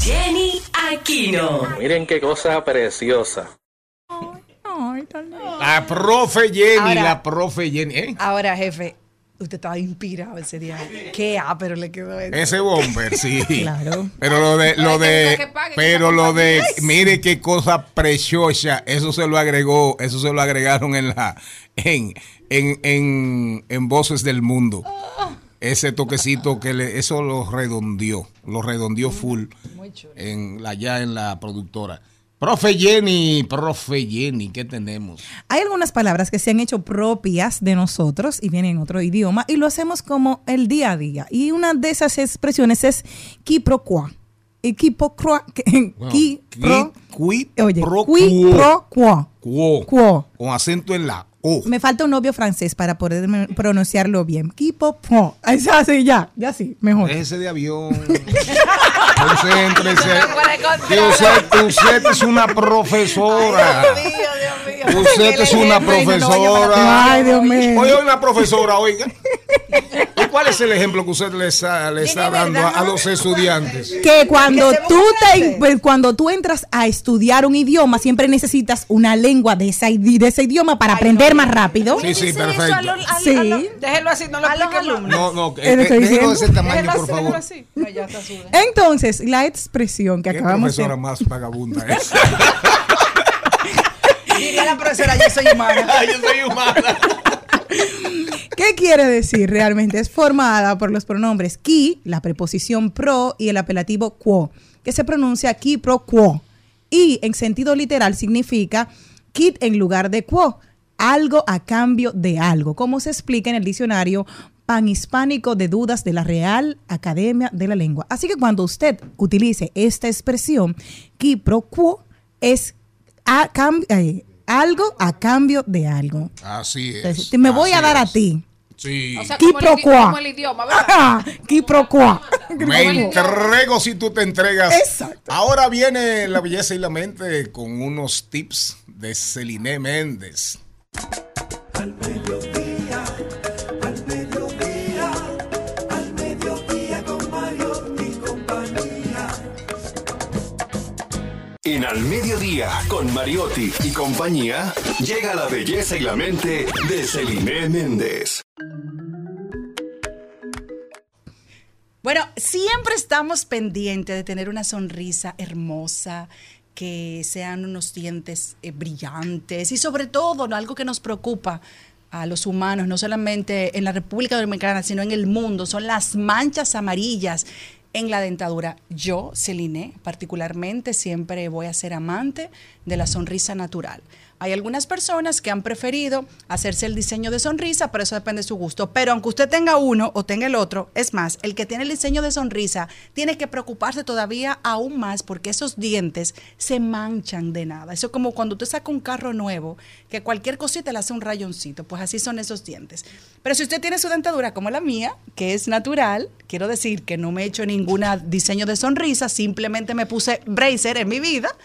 Jenny Aquino. Miren qué cosa preciosa. Ay, tan lindo. La profe Jenny, Ahora- la profe Jenny. ¿eh? Ahora, jefe, usted estaba inspirado ese día. Qué ah, pero le quedó eso. Ese bomber, sí. Claro. Pero lo de, lo de, que pague, pero lo de, mire qué cosa preciosa, eso se lo agregó, eso se lo agregaron en la, en, en, en, en Voces del Mundo. Ese toquecito que le, eso lo redondeó, lo redondeó full en la, ya en la productora. Profe Jenny, profe Jenny, ¿qué tenemos? Hay algunas palabras que se han hecho propias de nosotros y vienen en otro idioma y lo hacemos como el día a día. Y una de esas expresiones es quiproquo. Y quiproquo. Bueno, Quipro. qui- Oye, pro quiproquo. Quo. Quo. Con acento en la Me falta un novio francés para poder pronunciarlo bien. Quiproquo. Es así, ya, ya sí, mejor. Déjese de avión. Concéntrese. Usted, usted es una profesora. Usted es una profesora. Ay, Dios mío. Oye, una profesora, oiga. ¿Y cuál es el ejemplo que usted le está, le está dando a, a los estudiantes? que cuando Que tú te, pues, cuando tú entras a estudiar un idioma siempre necesitas una lengua de ese, de ese idioma para aprender más rápido. Sí, sí, perfecto. Sí. a lo- Déjenlo así, no lo A los alumnos. No, no, eh, que eh, estoy déjelo de ese tamaño, por así, favor. así. No, ya está sube. Entonces, la expresión que ¿Qué acabamos de... profesora más vagabunda es? Diría la profesora, yo soy humana. Yo soy humana. ¿Qué quiere decir realmente? Es formada por los pronombres qui, la preposición pro y el apelativo quo, que se pronuncia qui pro quo. Y en sentido literal significa quid en lugar de quo, algo a cambio de algo, como se explica en el diccionario panhispánico de dudas de la Real Academia de la Lengua. Así que cuando usted utilice esta expresión, qui pro quo, es a eh, algo a cambio de algo. Así es. Entonces, me voy a dar a ti. Sí. O sea, como el, idi- Quiproquo. como el idioma, ¿verdad? Ajá, quiproquo. Me entrego si tú te entregas. Exacto. Ahora viene la belleza y la mente con unos tips de Celine Méndez. Al mediodía, al mediodía, al mediodía con y compañía. En Al Mediodía, con Mariotti y compañía, llega la belleza y la mente de Celine Méndez. Bueno, siempre estamos pendientes de tener una sonrisa hermosa, que sean unos dientes eh, brillantes y sobre todo, ¿no? algo que nos preocupa, a los humanos, no solamente en la República Dominicana, sino en el mundo, son las manchas amarillas en la dentadura. Yo, Celine, particularmente, siempre voy a ser amante de la sonrisa natural. Hay algunas personas que han preferido hacerse el diseño de sonrisa, pero eso depende de su gusto. Pero aunque usted tenga uno o tenga el otro, es más, el que tiene el diseño de sonrisa tiene que preocuparse todavía aún más porque esos dientes se manchan de nada. Eso es como cuando usted saca un carro nuevo, que cualquier cosita le hace un rayoncito, pues así son esos dientes. Pero si usted tiene su dentadura como la mía, que es natural, quiero decir que no me he hecho ningún diseño de sonrisa, simplemente me puse bracer en mi vida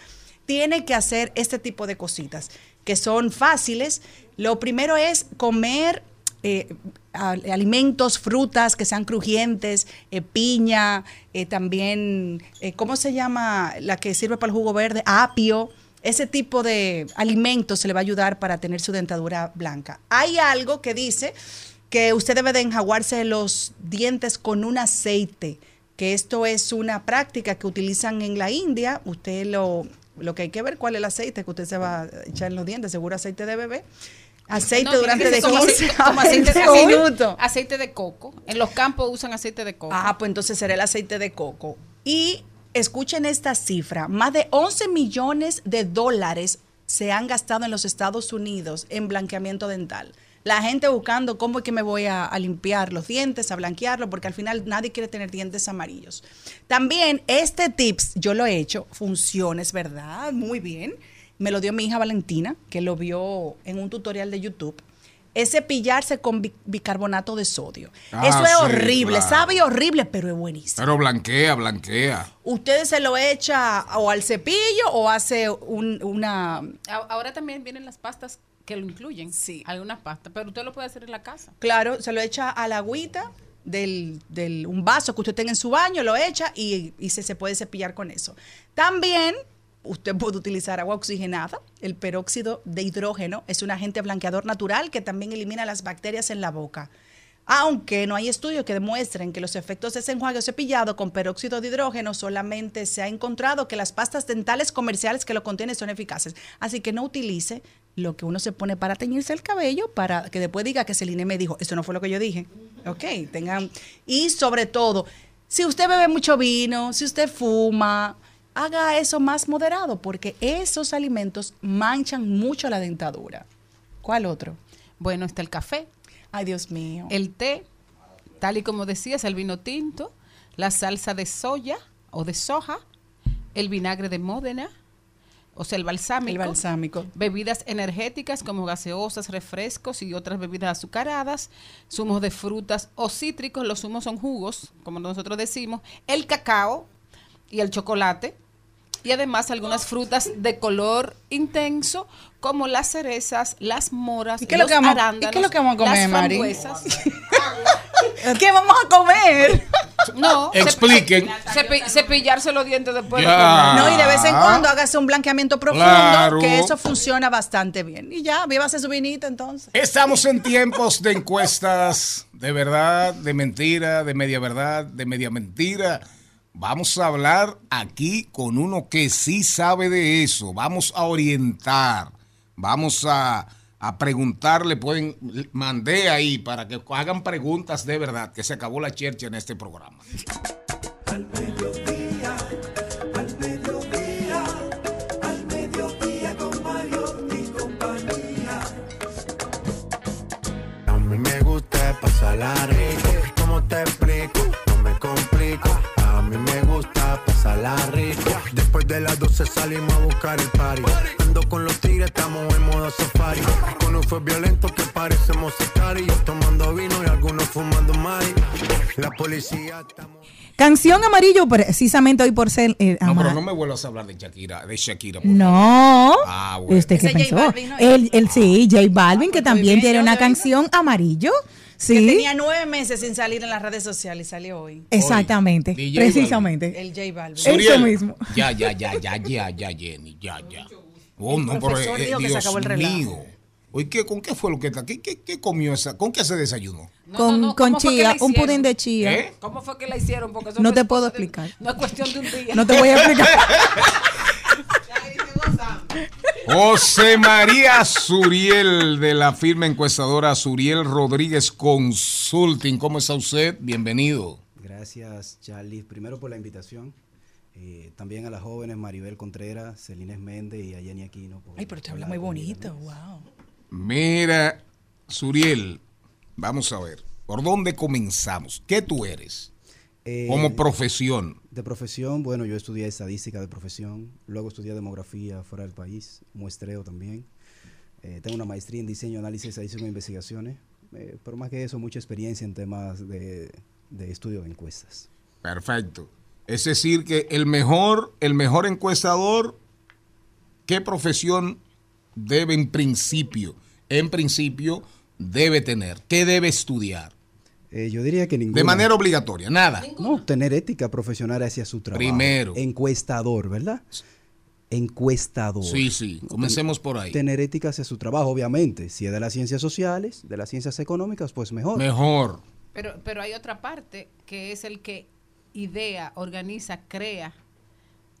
tiene que hacer este tipo de cositas que son fáciles. Lo primero es comer eh, alimentos, frutas que sean crujientes, eh, piña, eh, también, ¿cómo se llama la que sirve para el jugo verde? Apio. Ese tipo de alimentos se le va a ayudar para tener su dentadura blanca. Hay algo que dice que usted debe de enjaguarse los dientes con un aceite, que esto es una práctica que utilizan en la India. Usted lo, lo que hay que ver cuál es el aceite que usted se va a echar en los dientes, seguro aceite de bebé. Aceite No, durante que de ser como 15 aceite- como a aceite de 20 coco. minutos. Aceite de coco. En los campos usan aceite de coco. Ah, pues entonces será el aceite de coco. Y escuchen esta cifra, más de 11 millones de dólares se han gastado en los Estados Unidos en blanqueamiento dental. La gente buscando cómo es que me voy a, a limpiar los dientes, a blanquearlo, porque al final nadie quiere tener dientes amarillos. También este tips, yo lo he hecho, funciona, es verdad, muy bien. Me lo dio mi hija Valentina, que lo vio en un tutorial de YouTube. Es cepillarse con bi- bicarbonato de sodio. Ah, Eso es sí, horrible, claro. sabe horrible, pero es buenísimo. Pero blanquea, blanquea. Usted se lo echa o al cepillo o hace un- una... Ahora también vienen las pastas que lo incluyen. Sí. Algunas pastas, pero usted lo puede hacer en la casa. Claro, se lo echa a la agüita del, del- un vaso que usted tenga en su baño, lo echa y, y se, se puede cepillar con eso. También usted puede utilizar agua oxigenada. El peróxido de hidrógeno es un agente blanqueador natural que también elimina las bacterias en la boca. Aunque no hay estudios que demuestren que los efectos de ese enjuague o cepillado con peróxido de hidrógeno solamente se ha encontrado que las pastas dentales comerciales que lo contienen son eficaces. Así que no utilice lo que uno se pone para teñirse el cabello para que después diga que Celine me dijo, eso no fue lo que yo dije. Ok, tengan. Y sobre todo, si usted bebe mucho vino, si usted fuma, haga eso más moderado porque esos alimentos manchan mucho la dentadura. ¿Cuál otro? Bueno, está el café. Ay, Dios mío. El té, tal y como decías, el vino tinto, la salsa de soya o de soja, el vinagre de Módena, o sea, el balsámico. El balsámico. Bebidas energéticas como gaseosas, refrescos y otras bebidas azucaradas, zumos de frutas o cítricos, los zumos son jugos, como nosotros decimos, el cacao y el chocolate. Y además algunas frutas de color intenso, como las cerezas, las moras, ¿Y qué es lo los que vamos- y arándanos, qué es lo que vamos a comer, las frambuesas. ¿Qué vamos a comer? No. Expliquen. cepi- cepillarse los dientes después de Ya. comer. No, y de vez en cuando hágase un blanqueamiento profundo, Claro. que eso funciona bastante bien. Y ya, vívase su vinito entonces. Estamos en tiempos de encuestas de verdad, de mentira, de media verdad, de media mentira. Vamos a hablar aquí con uno que sí sabe de eso. Vamos a orientar. Vamos a, a preguntarle. Pueden, mandé ahí para que hagan preguntas de verdad, que se acabó la chercha en este programa. Al mediodía, al mediodía, al mediodía con Mario y compañía. A mí me gusta pasarla rico. ¿Cómo te explico? No me complico. A mí me gusta pasarla rico. Después de las 12 salimos a buscar el party. Ando con los tigres, estamos en modo safari. Con un fue violento que parecemos sicarios. Tomando vino y algunos fumando mari. La policía estamos... Canción amarillo, precisamente hoy por ser eh, No, pero no me vuelvas a hablar de Shakira, de Shakira. por No. Ah, bueno. ¿Usted qué Ese J pensó? Balvin, ¿no? El, el, sí, J Balvin, que también bien, tiene una canción amarillo. Que Sí, tenía nueve meses sin salir en las redes sociales y salió hoy. exactamente. Precisamente. El J Balvin. Eso mismo. Ya, ya, ya, ya, ya, ya, Jenny, ya, ya. Oh, El no, pero profesor eh, dijo que se acabó el relajo. mío. Oye, ¿qué, ¿con qué fue lo que está? ¿Qué, qué, qué comió esa? ¿Con qué se desayunó? No, con no, no, con ¿cómo fue que chía, un pudín de chía. ¿Eh? ¿Cómo fue que la hicieron? Porque eso No te puedo de- explicar. no es cuestión de un día. No te voy a explicar. José María Suriel de la firma encuestadora Suriel Rodríguez Consulting. ¿Cómo está usted? Bienvenido. Gracias, Charlie. Primero por la invitación. Eh, también a las jóvenes Maribel Contreras, Celines Méndez y a Jenny Aquino. por Ay, pero te habla muy bonito, wow. Mira, Suriel, vamos a ver. ¿Por dónde comenzamos? ¿Qué tú eres? Eh, Como profesión. De profesión, bueno, yo estudié estadística de profesión, luego estudié demografía fuera del país, muestreo también. Eh, tengo una maestría en diseño, análisis estadístico e investigaciones, eh, pero más que eso, mucha experiencia en temas de, de estudio de encuestas. Perfecto. Es decir, que el mejor, el mejor encuestador, ¿qué profesión debe en principio, en principio, debe tener? ¿Qué debe estudiar? Eh, yo diría que ninguna. De manera obligatoria, nada. No, tener ética profesional hacia su trabajo. Primero. Encuestador, ¿verdad? Encuestador. Sí, sí, comencemos por ahí. Tener ética hacia su trabajo, obviamente. Si es de las ciencias sociales, de las ciencias económicas, pues mejor. Mejor. Pero, pero hay otra parte que es el que idea, organiza, crea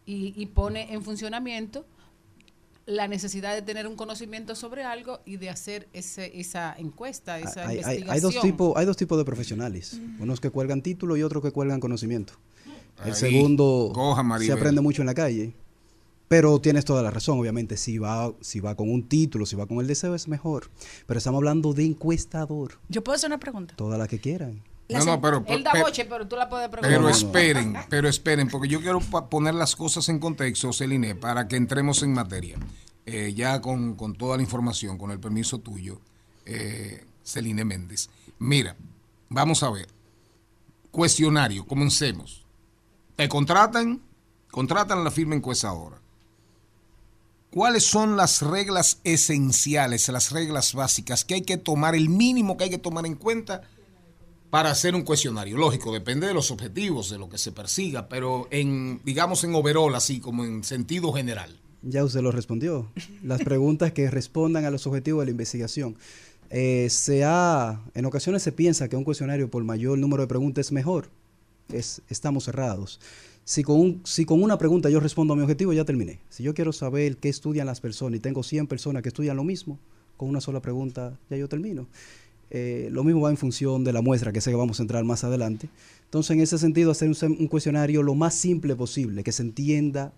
y, y pone en funcionamiento la necesidad de tener un conocimiento sobre algo y de hacer ese, esa encuesta, esa Hay, investigación. hay dos tipos, hay dos tipos de profesionales. Unos que cuelgan título y otros que cuelgan conocimiento. El Ahí, segundo coja, se aprende mucho en la calle. Pero tienes toda la razón, obviamente. Si va, si va con un título, si va con el deseo, es mejor. Pero estamos hablando de encuestador. Yo puedo hacer una pregunta. Todas las que quieran. No, no, pero, Él da pero- boche, pero tú la puedes preguntar. Pero esperen, pero esperen, porque yo quiero poner las cosas en contexto, Celine, para que entremos en materia. Eh, ya con, con toda la información, con el permiso tuyo, eh, Celine Méndez. Mira, vamos a ver. Cuestionario, comencemos. Te contratan, contratan a la firma encuestadora. ¿Cuáles son las reglas esenciales, las reglas básicas que hay que tomar, el mínimo que hay que tomar en cuenta para hacer un cuestionario. Lógico, depende de los objetivos, de lo que se persiga, pero en, digamos, en overall, así como en sentido general. Ya usted lo respondió. Las preguntas que respondan a los objetivos de la investigación. Eh, se ha, en ocasiones se piensa que un cuestionario por mayor número de preguntas es mejor. Es, estamos cerrados. Si con, un- si con una pregunta yo respondo a mi objetivo, ya terminé. Si yo quiero saber qué estudian las personas y tengo 100 personas que estudian lo mismo, con una sola pregunta ya yo termino. Eh, lo mismo va en función de la muestra, que sé que vamos a entrar más adelante. Entonces, en ese sentido, hacer un, cuestionario lo más simple posible, que se entienda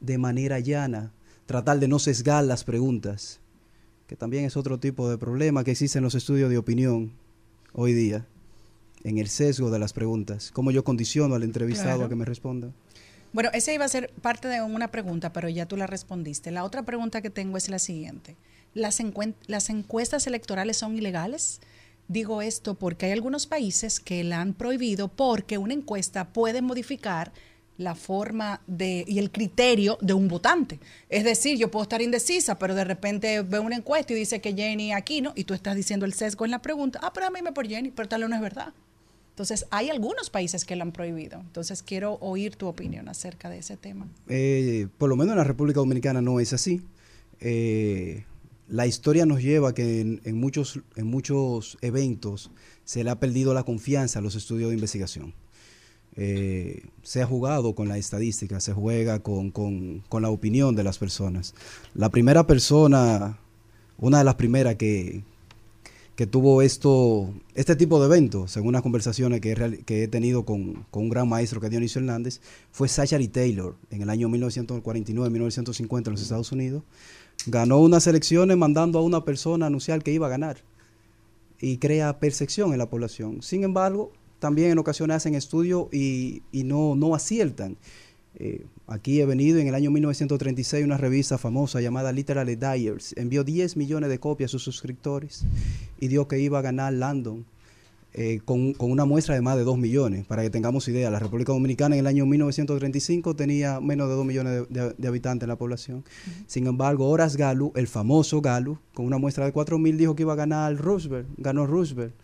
de manera llana, tratar de no sesgar las preguntas, que también es otro tipo de problema que existe en los estudios de opinión hoy día, en el sesgo de las preguntas, cómo yo condiciono al entrevistado Claro. a que me responda. Bueno, esa iba a ser parte de una pregunta, pero ya tú la respondiste. La otra pregunta que tengo es la siguiente. ¿Las, encuestas electorales son ilegales? Digo esto porque hay algunos países que la han prohibido porque una encuesta puede modificar la forma de y el criterio de un votante. Es decir, yo puedo estar indecisa, pero de repente veo una encuesta y dice que Jenny Aquino y tú estás diciendo el sesgo en la pregunta. Ah, pero a mí me por Jenny, pero tal vez no es verdad. Entonces, hay algunos países que la han prohibido. Entonces, quiero oír tu opinión acerca de ese tema. Eh, por lo menos en la República Dominicana no es así. Eh, la historia nos lleva a que en, muchos, en muchos eventos se le ha perdido la confianza a los estudios de investigación. Eh, se ha jugado con la estadística, se juega con, con- con la opinión de las personas. La primera persona, una de las primeras que, que tuvo esto, este tipo de eventos, según las conversaciones que he, que he tenido con, con un gran maestro que es Dionisio Hernández, fue Zachary Taylor en el año 1949-1950 en los Estados Unidos. Ganó unas elecciones mandando a una persona a anunciar que iba a ganar y crea percepción en la población. Sin embargo, también en ocasiones hacen estudios y, y no, no aciertan. Eh, aquí he venido en el año 1936 una revista famosa llamada Literary Dyers. Envió 10 millones de copias a sus suscriptores y dio que iba a ganar Landon eh, con, con una muestra de más de 2 millones. Para que tengamos idea, la República Dominicana en el año 1935 tenía menos de 2 millones de, de- de habitantes en la población. Sin embargo, Horace Galu, el famoso Galu, con una muestra de 4 mil dijo que iba a ganar Roosevelt, ganó Roosevelt.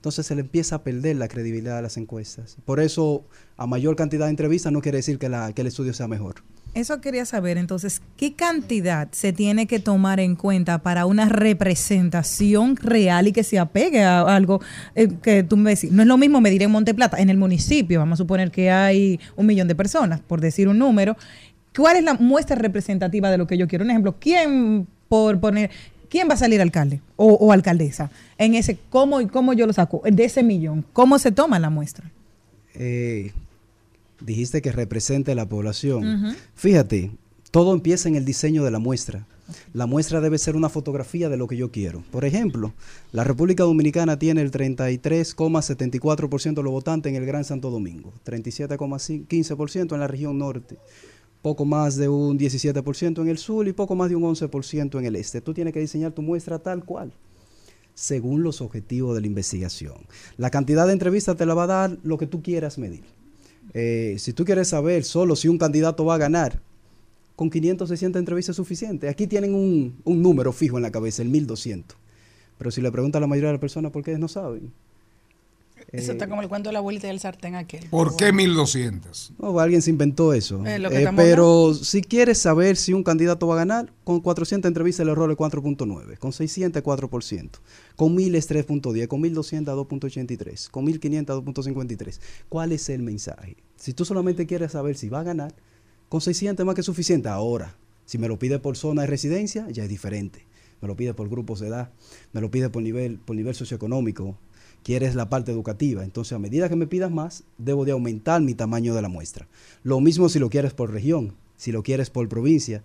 Entonces se le empieza a perder la credibilidad de las encuestas. Por eso, a mayor cantidad de entrevistas no quiere decir que, el estudio sea mejor. Eso quería saber, entonces, ¿qué cantidad se tiene que tomar en cuenta para una representación real y que se apegue a algo eh, que tú me decís? No es lo mismo medir en Monteplata, en el municipio, vamos a suponer que hay un millón de personas, por decir un número, ¿Cuál es la muestra representativa de lo que yo quiero? Un ejemplo, ¿quién, por poner, quién va a salir alcalde o, o alcaldesa? En ese, ¿cómo, ¿cómo yo lo saco? De ese millón, ¿cómo se toma la muestra? Eh, dijiste que represente la población. Fíjate, todo empieza en el diseño de la muestra. La muestra debe ser una fotografía de lo que yo quiero. Por ejemplo, la República Dominicana tiene el 33,74% de los votantes en el Gran Santo Domingo, 37,15% en la región norte, poco más de un 17% en el sur y poco más de un 11% en el este. Tú tienes que diseñar tu muestra tal cual según los objetivos de la investigación. La cantidad de entrevistas te la va a dar lo que tú quieras medir. Eh, si tú quieres saber solo si un candidato va a ganar, con 500, 600 entrevistas es suficiente. Aquí tienen un, un número fijo en la cabeza, el 1200. Pero si le pregunta a la mayoría de las personas por qué, no saben. Eso Eh, está como el cuento de la abuelita del sartén aquel. ¿Por qué 1200? No, alguien se inventó eso. Eh, Eh, pero si quieres saber si un candidato va a ganar, con 400 entrevistas el error es 4.9, con 600 4%, con 1000 es 3.10, con 1200 2.83, con 1500 2.53. ¿Cuál es el mensaje? Si tú solamente quieres saber si va a ganar, con 600 es más que suficiente. Ahora, si me lo pide por zona de residencia, ya es diferente. Me lo pide por grupos de edad, me lo pide por nivel, por nivel socioeconómico, quieres la parte educativa. Entonces, a medida que me pidas más, debo de aumentar mi tamaño de la muestra. Lo mismo si lo quieres por región, si lo quieres por provincia.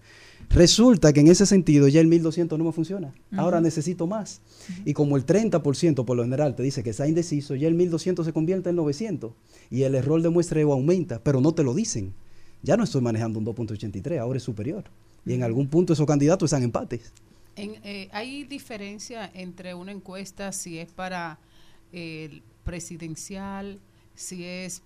Resulta que en ese sentido ya el 1200 no me funciona. Ahora necesito más. Y como el 30% por lo general te dice que está indeciso, ya el 1200 se convierte en 900. Y el error de muestreo aumenta, pero no te lo dicen. Ya no estoy manejando un 2.83, ahora es superior. Y en algún punto esos candidatos están empates. En, eh, ¿Hay diferencia entre una encuesta si es para presidencial, si es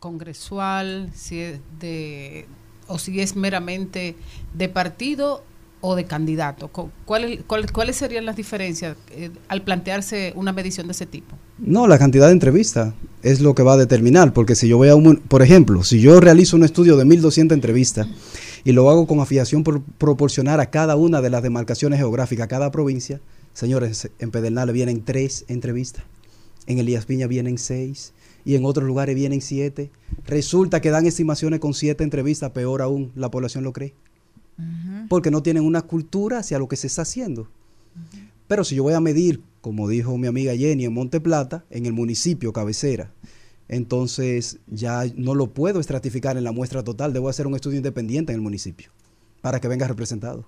congresual, si es de o si es meramente de partido o de candidato? ¿Cuáles cuál- cuáles serían las diferencias eh, al plantearse una medición de ese tipo? No, la cantidad de entrevistas es lo que va a determinar, porque si yo voy a un, por ejemplo, si yo realizo un estudio de 1200 entrevistas y lo hago con afiliación por, proporcionar a cada una de las demarcaciones geográficas, a cada provincia, señores, en Pedernales vienen tres entrevistas, en Elías Piña vienen seis y en otros lugares vienen siete. Resulta que dan estimaciones con siete entrevistas, peor aún, la población lo cree, porque no tienen una cultura hacia lo que se está haciendo. Pero si yo voy a medir, como dijo mi amiga Jenny, en Monte Plata, en el municipio cabecera, entonces ya no lo puedo estratificar en la muestra total, debo hacer un estudio independiente en el municipio para que venga representado.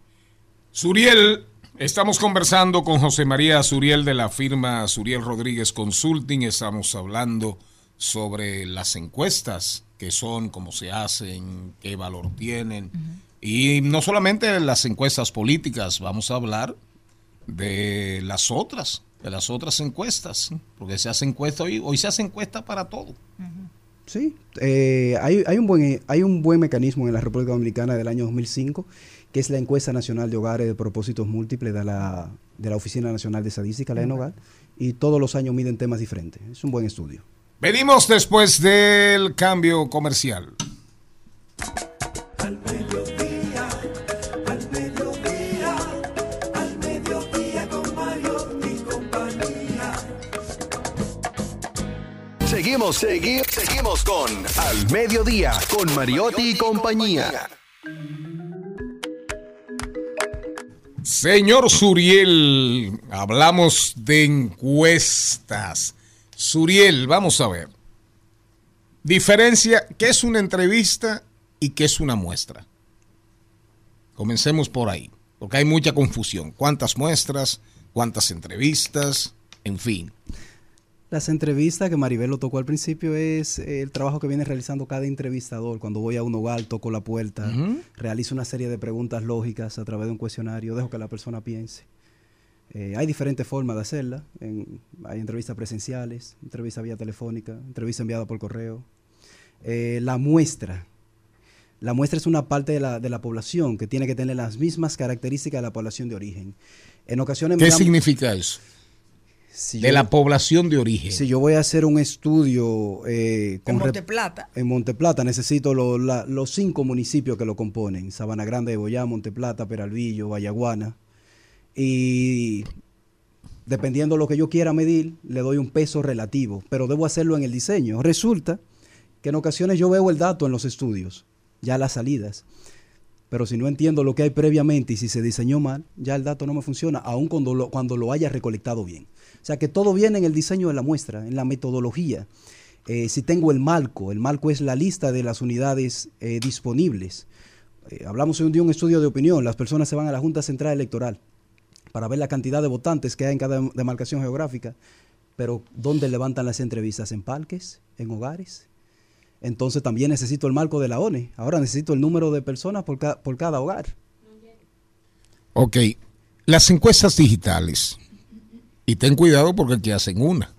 Suriel, estamos conversando con José María Suriel de la firma Suriel Rodríguez Consulting. Estamos hablando sobre las encuestas, qué son, cómo se hacen, qué valor tienen. Y no solamente las encuestas políticas, vamos a hablar de las otras, de las otras encuestas, porque se hace encuesta hoy, hoy se hace encuesta para todo. Sí, eh, hay, hay, un buen, hay un buen mecanismo en la República Dominicana del año 2005, que es la encuesta nacional de hogares de propósitos múltiples de la, de la Oficina Nacional de Estadística, la ENOGAR, y todos los años miden temas diferentes. Es un buen estudio. Venimos después del cambio comercial. Al mediodía, al mediodía, al mediodía con Mario y compañía. Seguimos, seguimos, seguimos con Al Mediodía, con Mariotti y compañía. Señor Suriel, hablamos de encuestas. Suriel, vamos a ver. Diferencia, ¿qué es una entrevista y qué es una muestra? Comencemos por ahí, porque hay mucha confusión. ¿Cuántas muestras? ¿Cuántas entrevistas? En fin. Las entrevistas que Maribel lo tocó al principio es eh, el trabajo que viene realizando cada entrevistador. Cuando voy a un hogar, toco la puerta, Ujú. realizo una serie de preguntas lógicas a través de un cuestionario, dejo que la persona piense. Eh, hay diferentes formas de hacerla. En- hay entrevistas presenciales, entrevistas vía telefónica, entrevista enviada por correo. Eh, la muestra. La muestra es una parte de la, de la población que tiene que tener las mismas características de la población de origen. En ocasiones ¿Qué miramos- significa eso? Si de yo- la población de origen. Si yo voy a hacer un estudio eh, con En Monteplata. en Monteplata necesito lo- la- los cinco municipios que lo componen: Sabana Grande de Boyá, Monteplata, Peralvillo, Vallaguana. Y dependiendo de lo que yo quiera medir, le doy un peso relativo, pero debo hacerlo en el diseño. Resulta que en ocasiones yo veo el dato en los estudios, ya las salidas. Pero si no entiendo lo que hay previamente y si se diseñó mal, ya el dato no me funciona, aun cuando lo, cuando lo haya recolectado bien. O sea que todo viene en el diseño de la muestra, en la metodología. Eh, si tengo el marco, el marco es la lista de las unidades eh, disponibles. Eh, hablamos de un, estudio de opinión, las personas se van a la Junta Central Electoral para ver la cantidad de votantes que hay en cada demarcación geográfica, pero ¿dónde levantan las entrevistas? ¿En parques? ¿En hogares? Entonces también necesito el marco de la ONE. Ahora necesito el número de personas por, ca- por cada hogar. Ok, las encuestas digitales. Y ten cuidado porque aquí hacen una.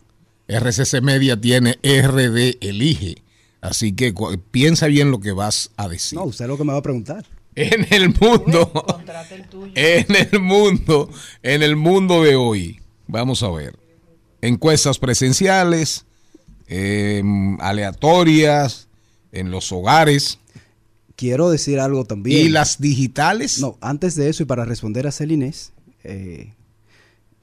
RCC Media tiene RD Elige. Así que piensa bien lo que vas a decir. No, usted es lo que me va a preguntar. En el mundo, en el mundo, en el mundo de hoy, vamos a ver, encuestas presenciales, em, aleatorias, en los hogares. Quiero decir algo también. ¿Y las digitales? No, antes de eso y para responder a Celinés, eh,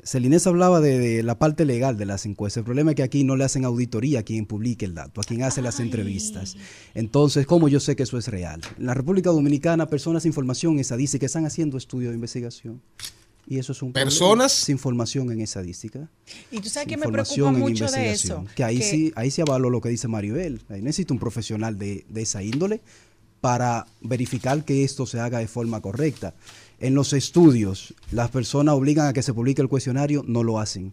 Celinés hablaba de, de la parte legal de las encuestas. El problema es que aquí no le hacen auditoría a quien publique el dato, a quien hace las entrevistas. Entonces, ¿cómo yo sé que eso es real? En la República Dominicana, personas sin información estadística están haciendo estudios de investigación. Y eso es un problema. ¿Personas? sin formación en estadística. Y tú sabes que me preocupa mucho de eso. Que ahí que- sí, ahí sí avalo lo que dice Maribel. Ahí necesito un profesional de, de esa índole para verificar que esto se haga de forma correcta. En los estudios, las personas obligan a que se publique el cuestionario, no lo hacen.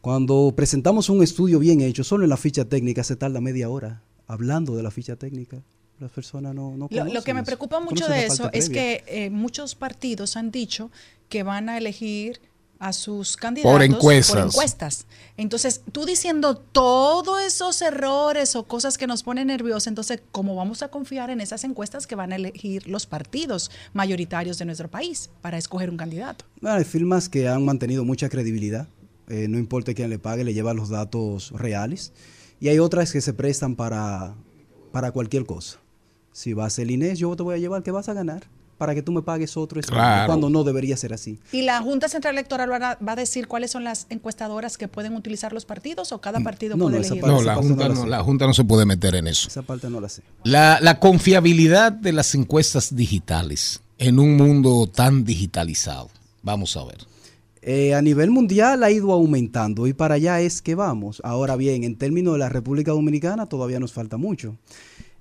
Cuando presentamos un estudio bien hecho, solo en la ficha técnica se tarda media hora hablando de la ficha técnica. Las personas no, no Lo, lo que me eso. preocupa mucho de eso es previa. que eh, muchos partidos han dicho que van a elegir a sus candidatos Por encuestas. por encuestas. Entonces, tú diciendo todos esos errores o cosas que nos ponen nerviosos, entonces, ¿cómo vamos a confiar en esas encuestas que van a elegir los partidos mayoritarios de nuestro país para escoger un candidato? Bueno, hay firmas que han mantenido mucha credibilidad. eh, no importa quién le pague, le lleva los datos reales. Y hay otras que se prestan para, para cualquier cosa. Si vas el Inés, yo te voy a llevar que vas a ganar para que tú me pagues otro Claro. cuando no debería ser así. ¿Y la Junta Central Electoral va a, va a decir cuáles son las encuestadoras que pueden utilizar los partidos o cada partido no, puede no, elegir? parte- No, la junta no la Junta no se puede meter en eso. Esa parte no la sé. La, la confiabilidad de las encuestas digitales en un mundo tan digitalizado. Vamos a ver. Eh, a nivel mundial ha ido aumentando y para allá es que vamos. Ahora bien, en términos de la República Dominicana todavía nos falta mucho.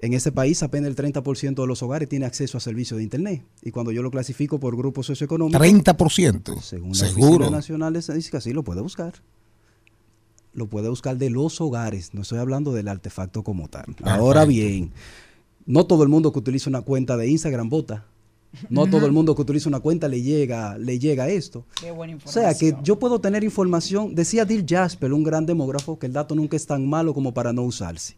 En ese país apenas el 30% de los hogares tiene acceso a servicios de Internet. Y cuando yo lo clasifico por grupos socioeconómicos... 30%. Según la Seguro. Oficina Nacional de Estadística, sí lo puede buscar. Lo puede buscar de los hogares. No estoy hablando del artefacto como tal. Ahora bien, no todo el mundo que utiliza una cuenta de Instagram vota. No todo el mundo que utiliza una cuenta le llega, le llega esto. Qué buena O sea que yo puedo tener información, decía Dil Jasper, un gran demógrafo, que el dato nunca es tan malo como para no usarse.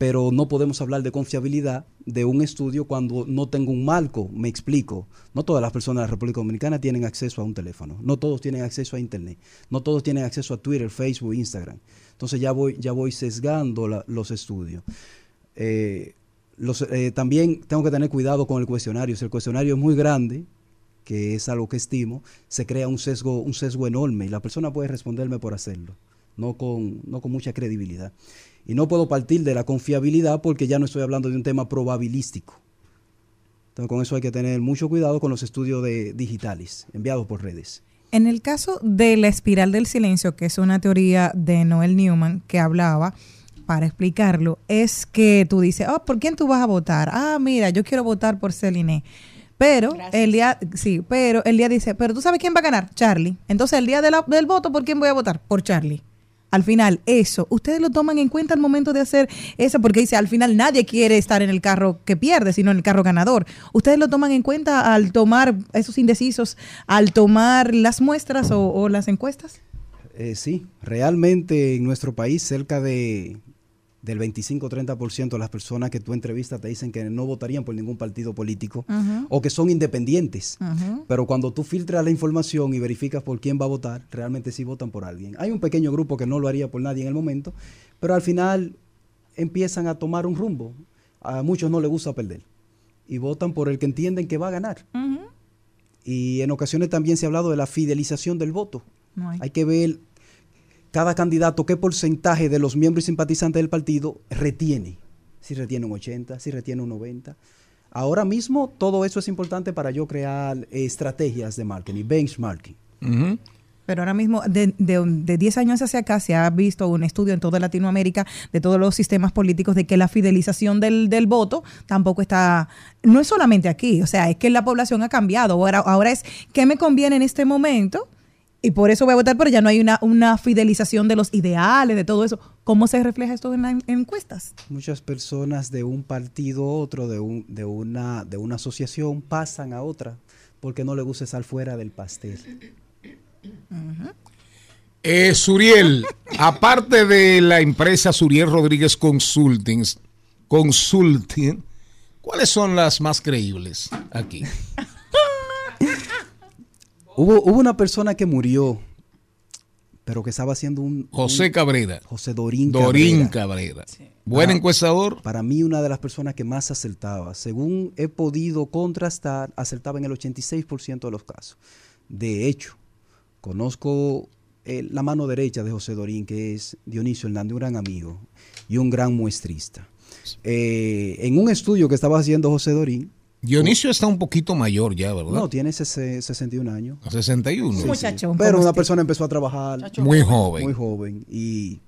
Pero no podemos hablar de confiabilidad de un estudio cuando no tengo un marco, me explico. No todas las personas de la República Dominicana tienen acceso a un teléfono, no todos tienen acceso a Internet, no todos tienen acceso a Twitter, Facebook, Instagram. Entonces ya voy, ya voy sesgando los estudios. Eh, eh, también tengo que tener cuidado con el cuestionario. Si el cuestionario es muy grande, que es algo que estimo, se crea un sesgo, un sesgo enorme y la persona puede responderme por hacerlo, no con, no con mucha credibilidad. Y no puedo partir de la confiabilidad porque ya no estoy hablando de un tema probabilístico. Entonces con eso hay que tener mucho cuidado con los estudios de, digitales enviados por redes. En el caso de la espiral del silencio, que es una teoría de Noel Newman que hablaba, para explicarlo, es que tú dices, oh, ¿por quién tú vas a votar? Ah, mira, yo quiero votar por Celine. Pero el día, sí, pero el día dice, pero tú sabes quién va a ganar, Charlie. Entonces el día de la- del voto, ¿por quién voy a votar? Por Charlie. Al final, eso, ustedes lo toman en cuenta al momento de hacer eso, porque dice, al final nadie quiere estar en el carro que pierde, sino en el carro ganador. Ustedes lo toman en cuenta al tomar esos indecisos, al tomar las muestras o, o las encuestas. Eh, sí, realmente en nuestro país cerca de del 25-30% de las personas que tú entrevistas te dicen que no votarían por ningún partido político o que son independientes. Pero cuando tú filtras la información y verificas por quién va a votar, realmente sí votan por alguien. Hay un pequeño grupo que no lo haría por nadie en el momento, pero al final empiezan a tomar un rumbo. A muchos no les gusta perder y votan por el que entienden que va a ganar. Y en ocasiones también se ha hablado de la fidelización del voto. No hay. Hay que ver cada candidato qué porcentaje de los miembros y simpatizantes del partido retiene. Si retiene un 80, si retiene un 90. Ahora mismo todo eso es importante para yo crear eh, estrategias de marketing, benchmarking. Pero ahora mismo, de, de, de 10 años hacia acá, se ha visto un estudio en toda Latinoamérica de todos los sistemas políticos de que la fidelización del, del voto tampoco está, no es solamente aquí, o sea, es que la población ha cambiado. Ahora, ahora es qué me conviene en este momento y por eso voy a votar, pero ya no hay una, una fidelización de los ideales, de todo eso. ¿Cómo se refleja esto en las en- encuestas? Muchas personas de un partido a otro, de, un, de, una, de una asociación, pasan a otra porque no le gusta estar fuera del pastel. Eh, Suriel, aparte de la empresa Suriel Rodríguez Consulting, Consulting, ¿cuáles son las más creíbles aquí? Hubo, hubo una persona que murió, pero que estaba haciendo un... José un- Cabrera. José Dorín, Dorín Cabrera. Cabrera. Buen Para- encuestador. Para mí, una de las personas que más acertaba. Según he podido contrastar, acertaba en el 86% de los casos. De hecho, conozco eh, la mano derecha de José Dorín, que es Dionisio Hernández, un gran amigo y un gran muestrista. Eh, en un estudio que estaba haciendo José Dorín, Dionisio está un poquito mayor ya, ¿verdad? no, tiene sese- 61 años. 61. Sí, sí. Muchachón, Pero una usted. persona empezó a trabajar Muy joven. Muy joven. Y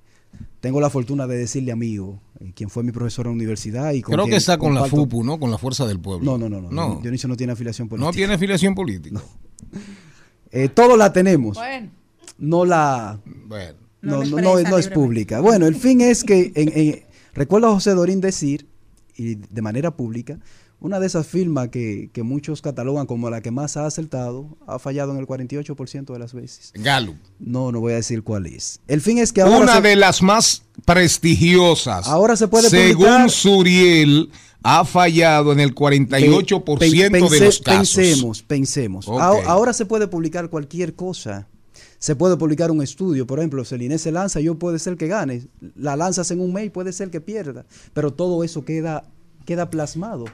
tengo la fortuna de decirle amigo, eh, quien fue mi profesor en la universidad. Y con Creo que está con la FUPU, ¿no? Con la Fuerza del Pueblo. No, no, no, no. No, Dionisio no tiene afiliación política. no tiene afiliación política. Eh, todos la tenemos. Bueno. No la. Bueno. No, No es pública. Bueno, el fin es que. En, en- recuerdo a José Dorín decir, y de manera pública, una de esas firmas que, que muchos catalogan como la que más ha acertado, ha fallado en el 48% de las veces. Gallup. No, no voy a decir cuál es. El fin es que ahora. Una se- de las más prestigiosas. Ahora se puede Según publicar- Suriel, ha fallado en el 48% Pe- de pense- los casos. Pensemos, pensemos. Ahora, ahora se puede publicar cualquier cosa. Se puede publicar un estudio, por ejemplo, si el INE se lanza, yo puede ser que gane. La lanzas en un mail, puede ser que pierda. Pero todo eso queda, queda plasmado.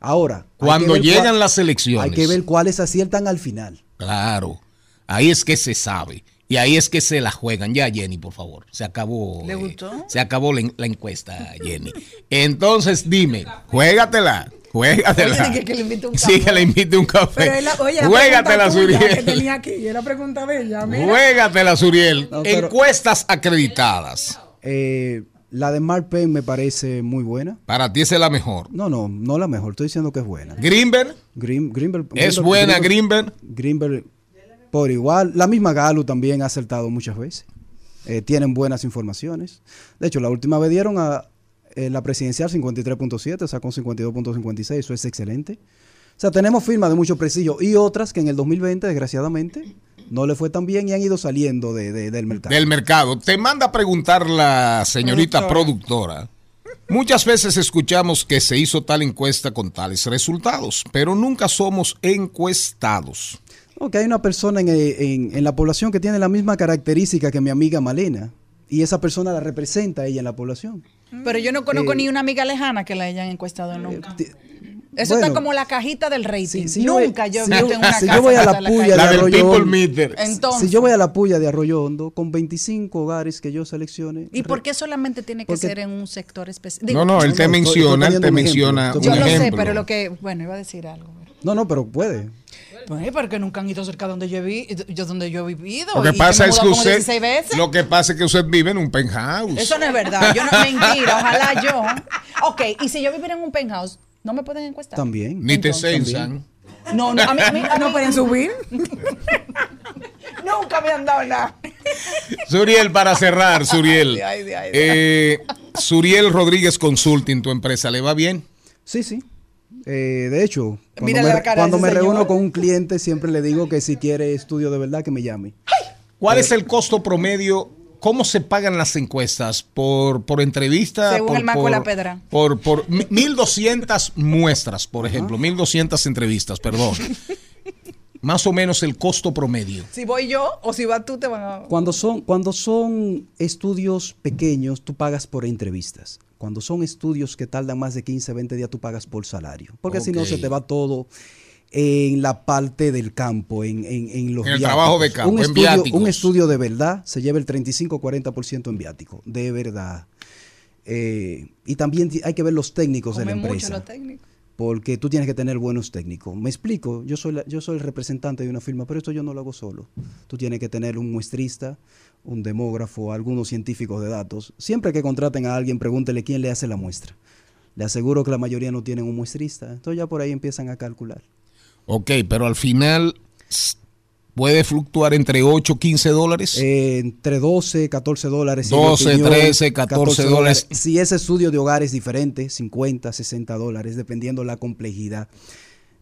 Ahora, que Cuando llegan cuál- las elecciones. Hay que ver cuáles aciertan al final. Claro. Ahí es que se sabe. Y ahí es que se la juegan. Ya, Jenny, por favor. Se acabó. ¿Le eh, gustó? se acabó la, en- la encuesta, Jenny. Entonces, dime, juégatela. Juégatela. Oye, que le invite un Sí, café. que le invite un café. La- oye, Juégatela, que Suriel. tenía aquí, y la pregunta de ella, mira. Juégatela, Suriel. No, pero- Encuestas acreditadas. Eh, la de Mark Penn me parece muy buena. Para ti esa es la mejor. No, no, no la mejor. Estoy diciendo que es buena. Greenberg. Green- Greenberg- Es Greenberg- buena, Greenberg- Greenberg. Por igual. La misma Galo también ha acertado muchas veces. Eh, tienen buenas informaciones. De hecho, la última vez dieron a eh, la presidencial 53.7, sacó 52.56, eso es excelente. O sea, tenemos firmas de mucho prestigio y otras que en el 2020, desgraciadamente, no le fue tan bien y han ido saliendo de- de- del mercado. del mercado. Te manda a preguntar la señorita productora. Muchas veces escuchamos que se hizo tal encuesta con tales resultados, pero nunca somos encuestados. No, que hay una persona en, en- en la población que tiene la misma característica que mi amiga Malena y esa persona la representa a ella en la población. Pero yo no conozco Eh, ni una amiga lejana que la hayan encuestado nunca. Eso bueno. está como la cajita del rating. si yo voy- nunca yo he si visto yo- en una si yo casa voy a que la puya cajita. La Arroyo Hondo. Meter. Entonces, si yo voy a la puya de Arroyo Hondo con 25 hogares que yo seleccione. ¿y por qué solamente tiene que Porque- ser en un sector específico? No, no, él te menciona, él te un menciona ejemplo, un Yo lo sé, pero lo que, bueno, iba a decir algo. No, no, pero puede. Pues porque nunca han ido cerca donde yo, vi, yo, donde yo he vivido. Lo que pasa es que usted, 16 veces. lo que pasa es que usted vive en un penthouse. Eso no es verdad. Yo no, mentira, ojalá yo. Ok, y si yo viviera en un penthouse, ¿no me pueden encuestar? También. Ni te Entonces, censan. No, no, a mí, a mí- a No mí- pueden subir. Nunca me han dado nada. Suriel, para cerrar, Suriel. Ay, ay, ay. Eh, Suriel Rodríguez Consulting, tu empresa, ¿le va bien? Sí, sí. Eh, de hecho, cuando Mírale me, la cara de cuando ese me señor. reúno con un cliente, siempre le digo que si quiere estudio de verdad, que me llame. ¿Cuál es el costo promedio? ¿Cómo se pagan las encuestas? ¿Por, por entrevista? Según por, el Maco por- de la Pedra. Por, por mi- 1200 muestras, por ejemplo, 1200 entrevistas, perdón. Más o menos el costo promedio. Si voy yo o si vas tú, te van a. Cuando son, cuando son estudios pequeños, tú pagas por entrevistas. Cuando son estudios que tardan más de 15, 20 días, tú pagas por salario. Porque si no, se te va todo en la parte del campo, en, en, en los En el trabajo de campo, un en estudio, viáticos. un estudio de verdad se lleva el 35-40% en viático. De verdad. Eh, y también hay que ver los técnicos de la Come mucho empresa. los técnicos. porque tú tienes que tener buenos técnicos. Me explico, yo soy, la- yo soy el representante de una firma, pero esto yo no lo hago solo. Tú tienes que tener un muestrista, un demógrafo, algunos científicos de datos. Siempre que contraten a alguien, pregúntele quién le hace la muestra. Le aseguro que la mayoría no tienen un muestrista, entonces ya por ahí empiezan a calcular. Ok, pero al final puede fluctuar entre 8 y 15 dólares. Eh, entre 12, 14 dólares. en mi 12, 13, 14 dólares. Si ese estudio de hogar es diferente, 50, 60 dólares, dependiendo la complejidad.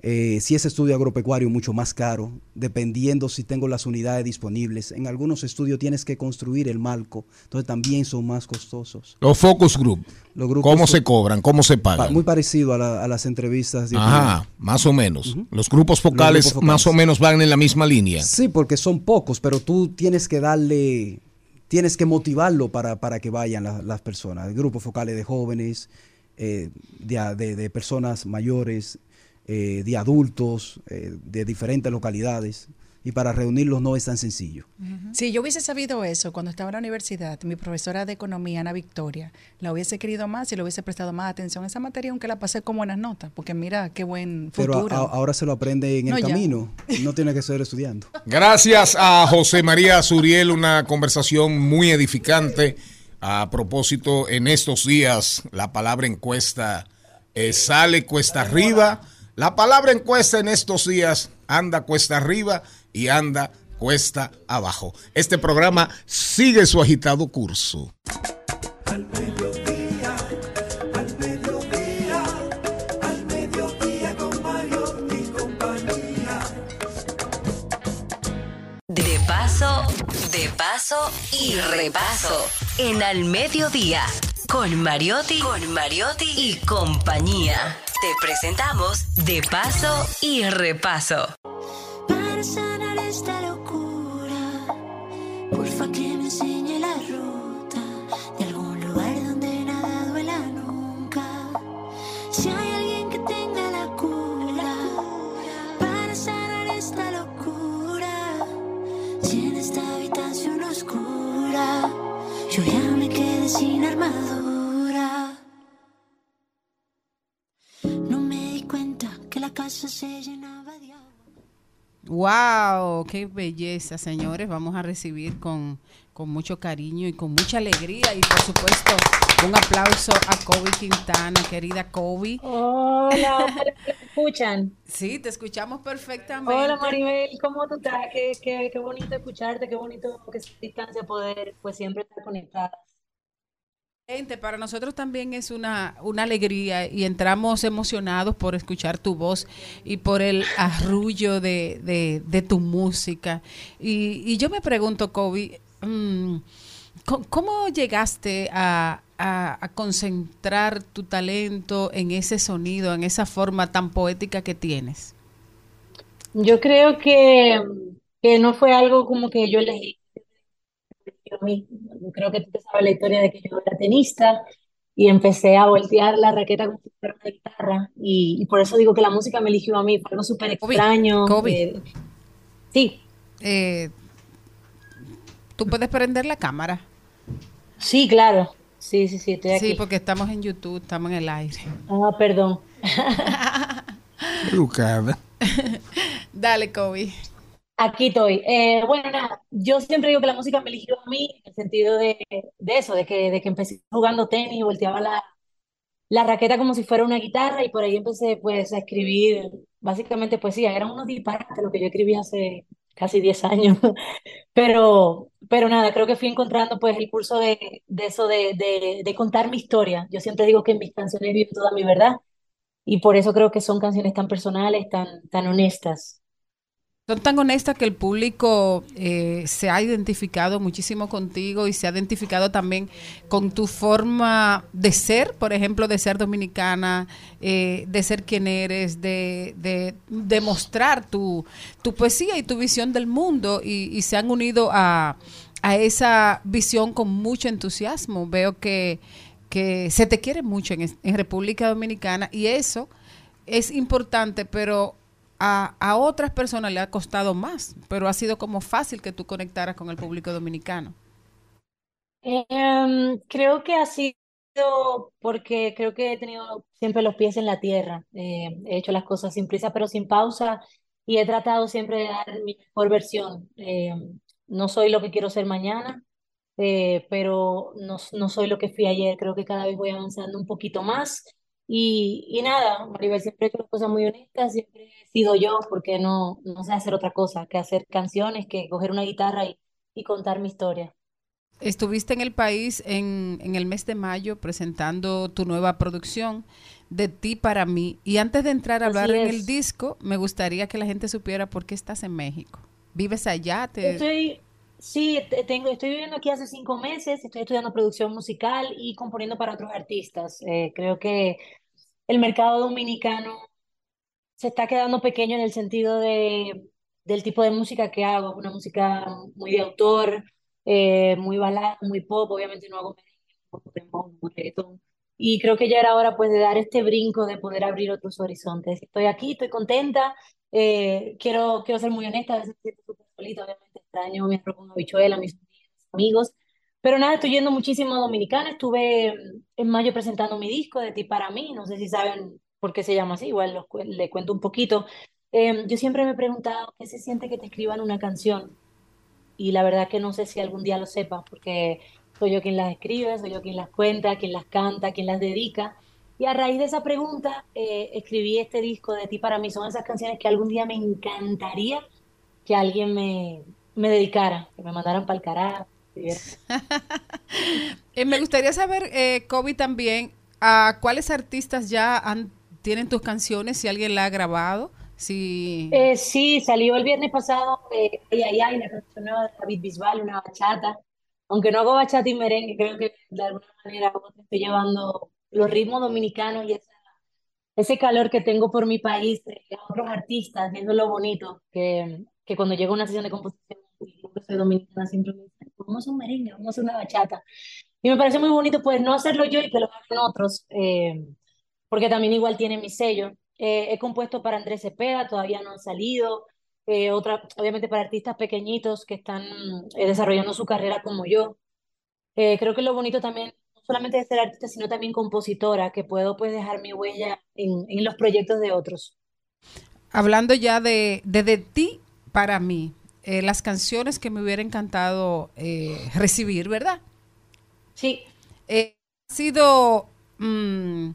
Eh, si ese estudio agropecuario, mucho más caro, dependiendo si tengo las unidades disponibles. En algunos estudios tienes que construir el marco, entonces también son más costosos. Los focus group, Los grupos ¿cómo se cobran? ¿Cómo se Pa- pagan? Muy parecido a, la- a las entrevistas de Ajá, más o menos. Los grupos focales grupos más o menos van en la misma línea. Sí, porque son pocos, pero tú tienes que darle, tienes que motivarlo para, para que vayan la- las personas. Grupos focales de jóvenes, eh, de, a- de- de personas mayores, eh, de adultos, eh, de diferentes localidades. Y para reunirlos no es tan sencillo. Si yo hubiese sabido eso cuando estaba en la universidad, mi profesora de economía, Ana Victoria, la hubiese querido más y le hubiese prestado más atención a esa materia, aunque la pasé con buenas notas, porque mira qué buen Pero a- futuro. a- ahora se lo aprende en No, el ya. camino. No tiene que ser estudiando. Gracias a José María Suriel, una conversación muy edificante. A propósito, en estos días la palabra encuesta eh, sale cuesta arriba. La palabra encuesta en estos días anda cuesta arriba y anda cuesta abajo. Este programa sigue su agitado curso. De paso, de paso y repaso. En Al Mediodía, con Mariotti, con Mariotti y compañía. Te presentamos De paso y repaso. Para sanar esta locura, porfa que me enseñe la ruta de algún lugar donde nada duela nunca. Si hay alguien que tenga la cura para sanar esta locura, si en esta habitación oscura yo ya sin armadura. No me di cuenta que la casa se llenaba de agua. Wow, qué belleza, señores. Vamos a recibir con, con mucho cariño y con mucha alegría y por supuesto un aplauso a Kobe Quintana, querida Kobe. Hola, ¿me escuchan? Sí, te escuchamos perfectamente. Hola Maribel, ¿cómo tú estás? Qué, qué, qué bonito escucharte, qué bonito que esa distancia poder pues siempre estar conectadas. Para nosotros también es una, una alegría y entramos emocionados por escuchar tu voz y por el arrullo de, de- tu música. Y, yo me pregunto, Kobe, mm, ¿cómo, cómo llegaste a, a- a concentrar tu talento en ese sonido, en esa forma tan poética que tienes? Yo creo que, que no fue algo como que yo elegí a mí. Yo creo que tú te sabes la historia de que yo era tenista y empecé a voltear la raqueta como si fuera una guitarra y, y por eso digo que la música me eligió a mí, fue algo súper extraño. Eh, sí. Eh, ¿Tú puedes prender la cámara? Sí, claro. Sí, sí, sí, estoy aquí. Sí, porque estamos en YouTube, estamos en el aire. Ah, perdón. Dale, Kobe. Aquí estoy. Eh, bueno, yo siempre digo que la música me eligió a mí, en el sentido de, eso, de que, de que empecé jugando tenis volteaba la, la raqueta como si fuera una guitarra y por ahí empecé pues a escribir básicamente poesía. Eran unos disparates lo que yo escribí hace casi 10 años. Pero, pero nada, creo que fui encontrando pues el curso de, de eso de, de, de contar mi historia. Yo siempre digo que en mis canciones vive toda mi verdad y por eso creo que son canciones tan personales, tan, tan honestas. Son tan honestas que el público eh, se ha identificado muchísimo contigo y se ha identificado también con tu forma de ser, por ejemplo, de ser dominicana, eh, de ser quien eres, de, de, de mostrar tu, tu poesía y tu visión del mundo y, se han unido a, a esa visión con mucho entusiasmo. Veo que, que se te quiere mucho en República Dominicana y eso es importante, pero a, a otras personas le ha costado más, pero ha sido como fácil que tú conectaras con el público dominicano. Em, creo que ha sido porque creo que he tenido siempre los pies en la tierra. Eh, he hecho las cosas sin prisa, pero sin pausa, y he tratado siempre de dar mi mejor versión. Eh, no soy lo que quiero ser mañana, eh, pero no, no soy lo que fui ayer. Creo que cada vez voy avanzando un poquito más. Y, y nada, Maribel, siempre he hecho las cosas muy honestas, siempre he sido yo, porque no, no sé hacer otra cosa que hacer canciones, que coger una guitarra y, y contar mi historia. Estuviste en el país en, en el mes de mayo presentando tu nueva producción de ti para mí. Y antes de entrar a Así hablar en es. el disco, me gustaría que la gente supiera por qué estás en México. ¿Vives allá? Te... Estoy, sí, te- tengo, estoy viviendo aquí hace cinco meses, estoy estudiando producción musical y componiendo para otros artistas. Eh, creo que el mercado dominicano se está quedando pequeño en el sentido de, del tipo de música que hago, una música muy de autor, eh, muy balada, muy pop, obviamente no hago reggaetón. Y creo que ya era hora pues de dar este brinco, de poder abrir otros horizontes. Estoy aquí, estoy contenta, eh, quiero, quiero ser muy honesta, a veces siento obviamente extraño mi arroz con habichuela, mis amigos, pero nada, estoy yendo muchísimo a Dominicana, estuve en mayo presentando mi disco de Ti para mí, no sé si saben por qué se llama así, igual los le cuento un poquito. Eh, yo siempre me he preguntado qué se siente que te escriban una canción y la verdad que no sé si algún día lo sepa, porque soy yo quien las escribe, soy yo quien las cuenta, quien las canta, quien las dedica. Y a raíz de esa pregunta, eh, escribí este disco de Ti para mí. Son esas canciones que algún día me encantaría que alguien me, me dedicara, que me mandaran para el carajo. Eh, me gustaría saber, eh, Kobe, también, a cuáles artistas ya han- tienen tus canciones, si alguien la ha grabado, si... Eh, sí, salió el viernes pasado eh, Ay, ay, ay, canción nueva de David Bisbal, una bachata. Aunque no hago bachata y merengue, creo que de alguna manera estoy llevando los ritmos dominicanos y esa- ese calor que tengo por mi país eh, a otros artistas, viendo lo bonito, que, que cuando llego a una sesión de composición, soy dominicana, siempre me dicen, vamos a un merengue, vamos a una bachata. Y me parece muy bonito, pues, no hacerlo yo y que lo hagan otros, eh, porque también igual tiene mi sello. Eh, he compuesto para Andrés Cepeda, todavía no han salido. Eh, otra, obviamente para artistas pequeñitos que están eh, desarrollando su carrera como yo. Eh, creo que lo bonito también, no solamente de ser artista, sino también compositora, que puedo pues dejar mi huella en, en los proyectos de otros. Hablando ya de, de, de ti para mí, eh, las canciones que me hubiera encantado eh, recibir, ¿verdad? Sí. ha sido mm,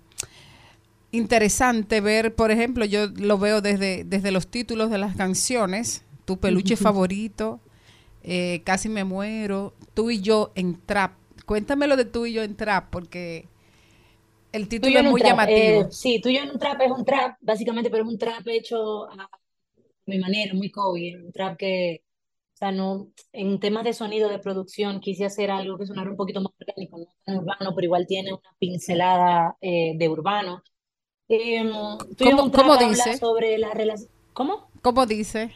interesante ver, por ejemplo, yo lo veo desde, desde los títulos de las canciones, tu peluche favorito, eh, Casi me muero, tú y yo en trap. Cuéntame lo de tú y yo en trap, porque el título es muy trap, llamativo. eh, sí, tú y yo en un trap es un trap, básicamente, pero es un trap hecho a mi manera, muy Kobe, un trap que, o sea, no, en temas de sonido, de producción, quise hacer algo que sonara un poquito más orgánico, no tan urbano, pero igual tiene una pincelada eh, de urbano. Eh, ¿Cómo- cómo dice? sobre la relación, ¿cómo? ¿Cómo dice?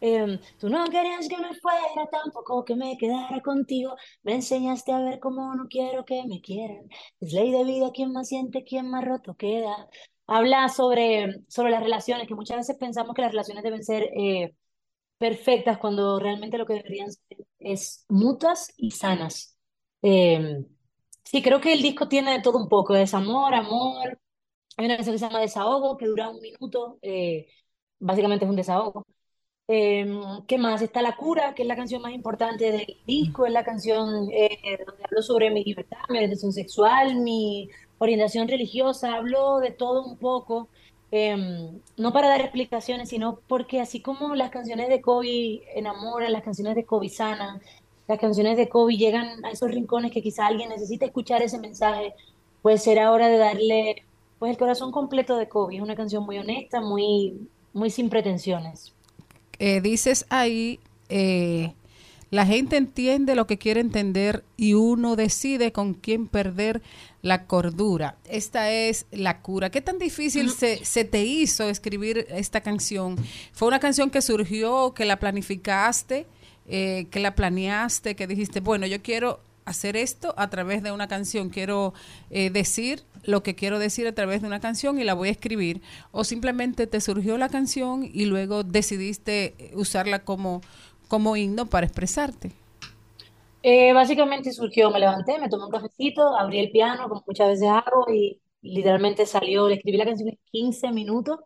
Em, tú no querías que me fuera, tampoco que me quedara contigo. Me enseñaste a ver cómo no quiero que me quieran. Es ley de vida, quien más siente, quien más roto queda. Habla sobre, sobre las relaciones, que muchas veces pensamos que las relaciones deben ser eh, perfectas cuando realmente lo que deberían ser es mutuas y sanas. Em, sí, creo que el disco tiene de todo un poco, desamor, amor. Hay una canción que se llama Desahogo, que dura un minuto. eh, básicamente es un desahogo. Em, ¿qué más? Está La Cura, que es la canción más importante del disco, es la canción eh, donde hablo sobre mi libertad, mi orientación sexual, mi orientación religiosa, hablo de todo un poco, em, no para dar explicaciones, sino porque así como las canciones de Kobe enamoran, las canciones de Kobe sanan, las canciones de Kobe llegan a esos rincones que quizá alguien necesita escuchar ese mensaje, pues será hora de darle pues el corazón completo de Kobe. Es una canción muy honesta, muy, muy sin pretensiones. Eh, dices ahí, eh, la gente entiende lo que quiere entender y uno decide con quién perder la cordura. Esta es la cura. ¿Qué tan difícil se, se te hizo escribir esta canción? ¿Fue una canción que surgió, que la planificaste, eh, que la planeaste, que dijiste, bueno, yo quiero hacer esto a través de una canción, quiero eh, decir lo que quiero decir a través de una canción y la voy a escribir, o simplemente te surgió la canción y luego decidiste usarla como, como himno para expresarte. Eh, básicamente surgió, me levanté, me tomé un cafecito, abrí el piano, como muchas veces hago, y literalmente salió, le escribí la canción en 15 minutos.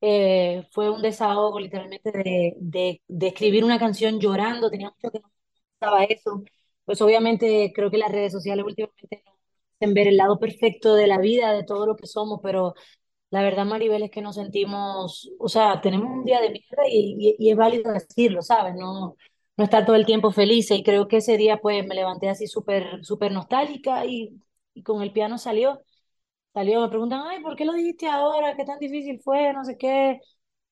Eh, fue un desahogo literalmente de, de, de escribir una canción llorando, tenía mucho que no estaba eso. Pues obviamente creo que las redes sociales últimamente nos hacen ver el lado perfecto de la vida, de todo lo que somos, pero la verdad, Maribel, es que nos sentimos, o sea, tenemos un día de mierda y, y, y es válido decirlo, ¿sabes? No, no estar todo el tiempo feliz y creo que ese día pues me levanté así súper, súper nostálgica y, y con el piano salió, salió, me preguntan, ay, ¿por qué lo dijiste ahora? ¿Qué tan difícil fue? No sé qué,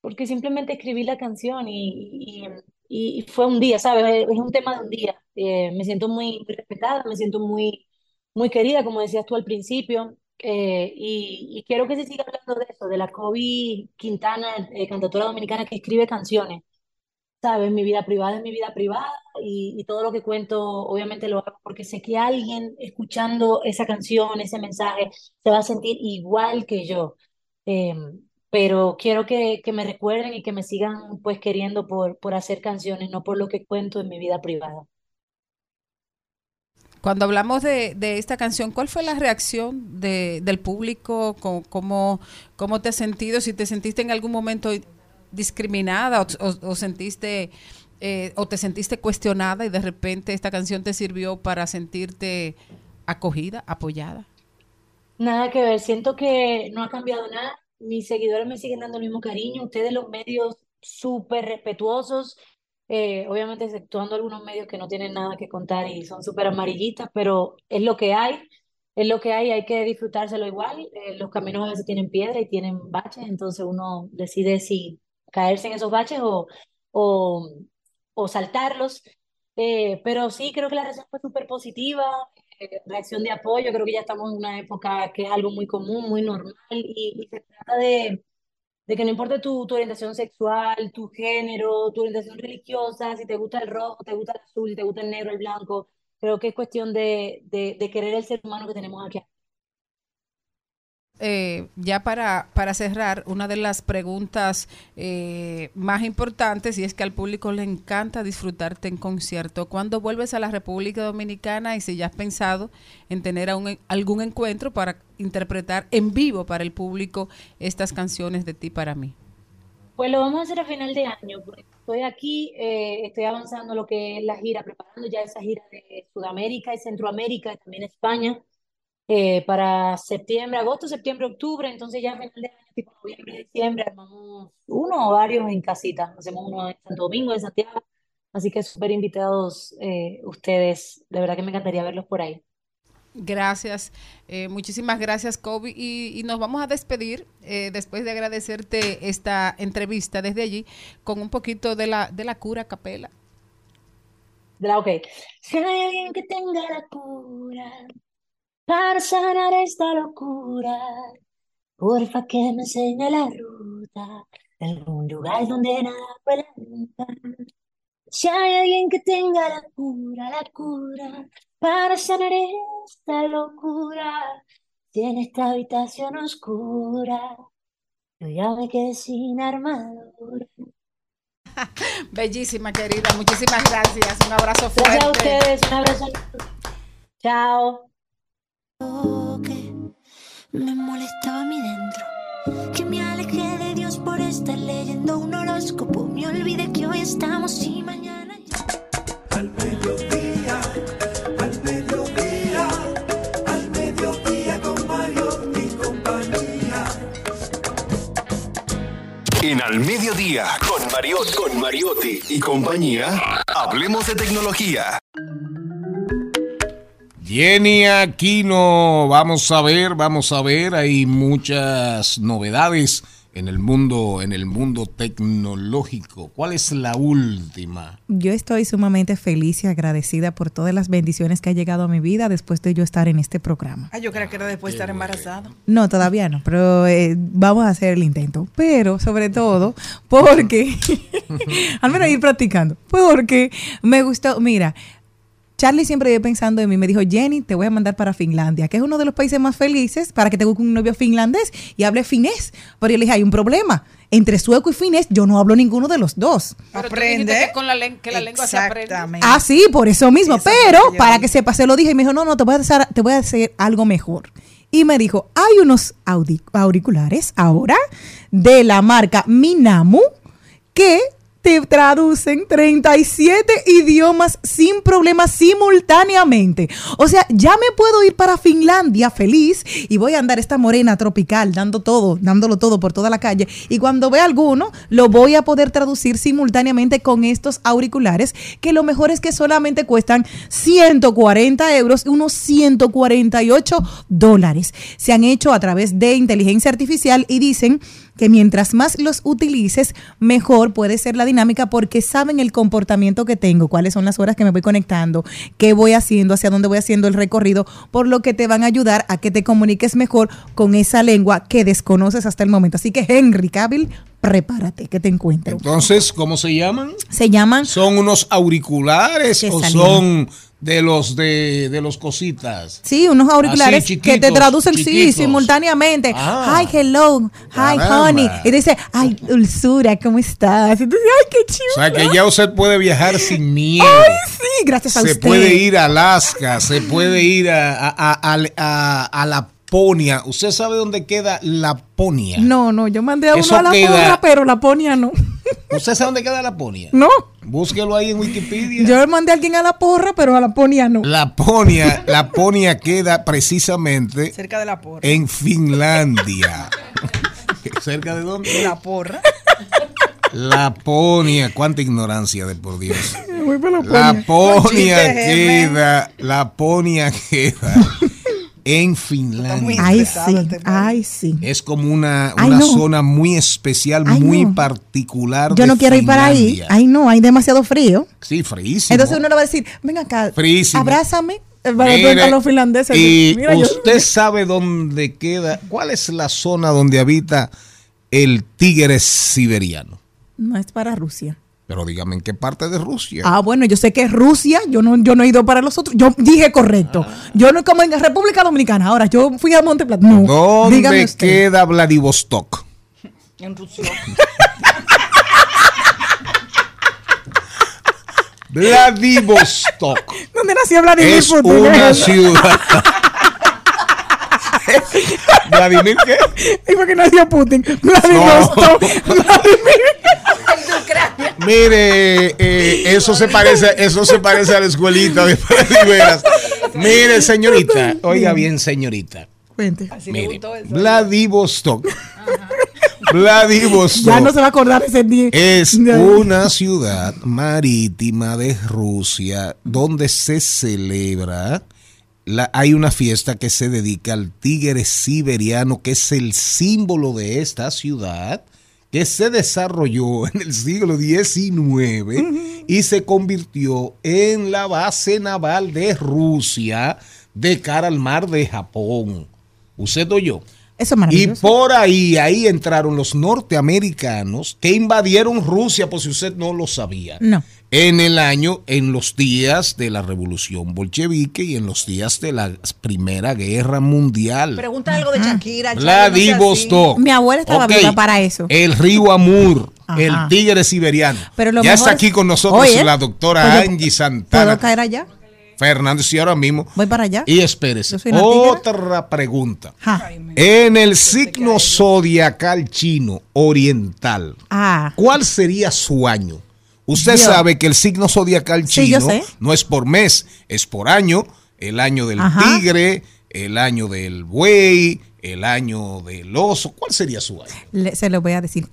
porque simplemente escribí la canción y, y, y fue un día, ¿sabes? Es un tema de un día. Eh, me siento muy respetada, me siento muy, muy querida, como decías tú al principio. Eh, y, y quiero que se siga hablando de eso, de la Kobe Quintana, eh, cantautora dominicana que escribe canciones. ¿sabes? Mi vida privada es mi vida privada y, y todo lo que cuento obviamente lo hago porque sé que alguien escuchando esa canción, ese mensaje, se va a sentir igual que yo. Eh, pero quiero que, que me recuerden y que me sigan pues queriendo por, por hacer canciones, no por lo que cuento en mi vida privada. Cuando hablamos de, de esta canción, ¿cuál fue la reacción de, del público? ¿Cómo, cómo, cómo te has sentido? Si te sentiste en algún momento discriminada o, o- o sentiste eh, o te sentiste cuestionada y de repente esta canción te sirvió para sentirte acogida, apoyada. Nada que ver, siento que no ha cambiado nada. Mis seguidores me siguen dando el mismo cariño. Ustedes, los medios, súper respetuosos. Eh, obviamente, exceptuando algunos medios que no tienen nada que contar y son súper amarillistas, pero es lo que hay. Es lo que hay, hay que disfrutárselo igual. eh, los caminos a veces tienen piedra y tienen baches, entonces uno decide si caerse en esos baches o, o, o saltarlos. Eh, pero sí, creo que la reacción fue súper positiva reacción de apoyo. Creo que ya estamos en una época que es algo muy común, muy normal y, y se trata de, de que no importe tu, tu orientación sexual, tu género, tu orientación religiosa, si te gusta el rojo, te gusta el azul, te gusta el negro, el blanco. Creo que es cuestión de, de, de querer el ser humano que tenemos aquí. Eh, ya para, para cerrar, una de las preguntas eh, más importantes, y es que al público le encanta disfrutarte en concierto. ¿Cuándo vuelves a la República Dominicana y si ya has pensado en tener algún encuentro para interpretar en vivo para el público estas canciones de ti para mí? Pues lo vamos a hacer a final de año, porque estoy aquí, eh, estoy avanzando lo que es la gira, preparando ya esa gira de Sudamérica y Centroamérica y también España. Eh, para septiembre, agosto, septiembre, octubre, entonces ya a final de año, tipo noviembre, diciembre, armamos uno o varios en casita, hacemos uno en Santo Domingo, en Santiago, así que súper invitados eh, ustedes, de verdad que me encantaría verlos por ahí. Gracias, eh, muchísimas gracias, Kobe. Y, y nos vamos a despedir eh, después de agradecerte esta entrevista desde allí con un poquito de la, de la cura capela. De la, ok. Si hay alguien que tenga la cura para sanar esta locura, porfa que me enseñe la ruta algún lugar donde nada huela nunca. Si hay alguien que tenga la cura, la cura para sanar esta locura, si en esta habitación oscura yo ya me quedé sin armadura. Bellísima, querida. Muchísimas gracias. Un abrazo fuerte. Gracias a ustedes, un abrazo. Chao. Me molestaba a mí dentro. Que me alejé de Dios por estar leyendo un horóscopo. Me olvidé que hoy estamos y mañana Al mediodía, al mediodía, al mediodía con Mario y compañía. En Al Mediodía, con Mariotti, con Mariotti y compañía, hablemos de tecnología. Jenny Aquino, vamos a ver, vamos a ver, hay muchas novedades en el mundo, en el mundo tecnológico. ¿Cuál es la última? Yo estoy sumamente feliz y agradecida por todas las bendiciones que ha llegado a mi vida después de yo estar en este programa. Ah, yo creo que era después de estar embarazado. No, todavía no, pero eh, vamos a hacer el intento. Pero sobre todo porque, al menos ir practicando, porque me gustó, mira, Charlie siempre vive pensando en mí. Me dijo, Jenny, te voy a mandar para Finlandia, que es uno de los países más felices para que te busque un novio finlandés y hable finés. Pero yo le dije, hay un problema. Entre sueco y finés, yo no hablo ninguno de los dos. Pero tú dijiste que con la, que la lengua se aprende. Ah, sí, por eso mismo. Pero para que sepa, se lo dije y me dijo, no, no, te voy a hacer, te voy a hacer algo mejor. Y me dijo, hay unos auriculares ahora de la marca Minamu que te traducen 37 idiomas sin problemas simultáneamente. O sea, ya me puedo ir para Finlandia feliz y voy a andar esta morena tropical dando todo, dándolo todo por toda la calle. Y cuando vea alguno, lo voy a poder traducir simultáneamente con estos auriculares, que lo mejor es que solamente cuestan 140 euros, unos 148 dólares. Se han hecho a través de inteligencia artificial y dicen que mientras más los utilices, mejor puede ser la dinámica porque saben el comportamiento que tengo, cuáles son las horas que me voy conectando, qué voy haciendo, hacia dónde voy haciendo el recorrido, por lo que te van a ayudar a que te comuniques mejor con esa lengua que desconoces hasta el momento. Así que Henry Cavill, prepárate, que te encuentro. Entonces, ¿cómo se llaman? Se llaman ¿Son unos auriculares o salieron. son de los de, de los cositas? Sí, unos auriculares Así, que te traducen sí, simultáneamente. Ah. hi, hello, hi, honey. Y dice, ay, dulzura, ¿cómo estás? Entonces, ay, qué chido. O sea que ya usted puede viajar sin miedo. Sí, gracias a se usted. puede ir a Alaska, se puede ir a, a, a, a- a Laponia. ¿Usted sabe dónde queda Laponia? No, no, yo mandé a uno Eso a la queda- pero la ponia no. ¿Usted sabe dónde queda Laponia? No. Búsquelo ahí en Wikipedia. Yo mandé a alguien a la porra, pero a la ponia no. Laponia, Laponia queda precisamente Cerca de la porra. en Finlandia. ¿Cerca de dónde? La porra. Laponia, cuánta ignorancia de por Dios. Voy para Laponia Con chiste, Germán. queda, Laponia queda en Finlandia. Ay, sí, ay, sí. Es como una, Ay, una no. zona muy especial, Ay, muy no. particular. Yo de no quiero ir para ahí. Ay, no, hay demasiado frío. Sí, frísimo. Entonces uno le va a decir, ven acá, Frísimo. abrázame. Eh, Para Mire, los finlandeses. Y Mira, yo- usted sabe dónde queda, cuál es la zona donde habita el tigre siberiano. No es para Rusia. Pero dígame en qué parte de Rusia. Ah, bueno, yo sé que es Rusia, yo no, yo no he ido para los otros, yo dije correcto. Yo no como en República Dominicana, ahora yo fui a Monteplata. No, dígame ¿Dónde usted. queda Vladivostok? En Rusia. Vladivostok. ¿Dónde nació Vladimir es Putin? una ciudad. ¿Vladimir qué? ¿Y por qué nació Putin? Vladivostok. Mire, eh, eso se parece, eso se parece a la escuelita de Veras. Mire, señorita, oiga bien, señorita. Cuente. Mire, Vladivostok. Vladivostok. Ya no se va a acordar ese día. Es una ciudad marítima de Rusia donde se celebra, la, hay una fiesta que se dedica al tigre siberiano, que es el símbolo de esta ciudad, que se desarrolló en el siglo XIX y se convirtió en la base naval de Rusia de cara al mar de Japón. ¿Usted oyó? Eso es Y por ahí, ahí entraron los norteamericanos que invadieron Rusia, por si usted no lo sabía. No. En el año, en los días de la revolución bolchevique y en los días de la Primera Guerra Mundial. Pregunta algo de Shakira. Vladivostok. Mi abuela estaba Ok. viva para eso. El río Amur, Ajá. el tigre siberiano. Pero lo ya está es- aquí con nosotros Oye, la doctora ¿puedo- Angie Santana ¿Puedo caer allá? Fernández y ahora mismo. Voy para allá. Y espérese, otra pregunta. Ja. En el signo zodiacal chino oriental, Ah. ¿cuál sería su año? Usted Yo. sabe que el signo zodiacal chino no es por mes, es por año. El año del Ajá. tigre, el año del buey, el año del oso. ¿Cuál sería su año? Le- se lo voy a decir.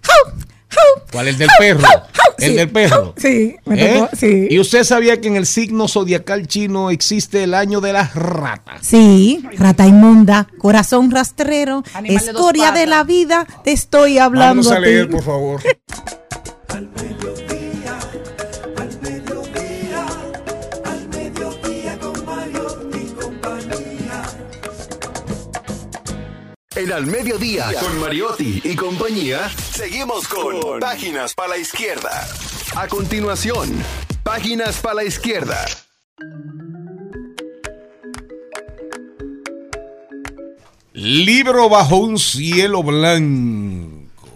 ¿Cuál? El del perro. El Sí. del perro. Sí, me ¿Eh? tocó, sí. ¿Y usted sabía que en el signo zodiacal chino existe el año de las ratas? Sí, rata inmunda, corazón rastrero, Animal escoria de la vida, te estoy hablando Vamos a leer, por favor. En Al Mediodía, con Mariotti y compañía, seguimos con Páginas para la Izquierda. A continuación, Páginas para la Izquierda. Libro bajo un cielo blanco.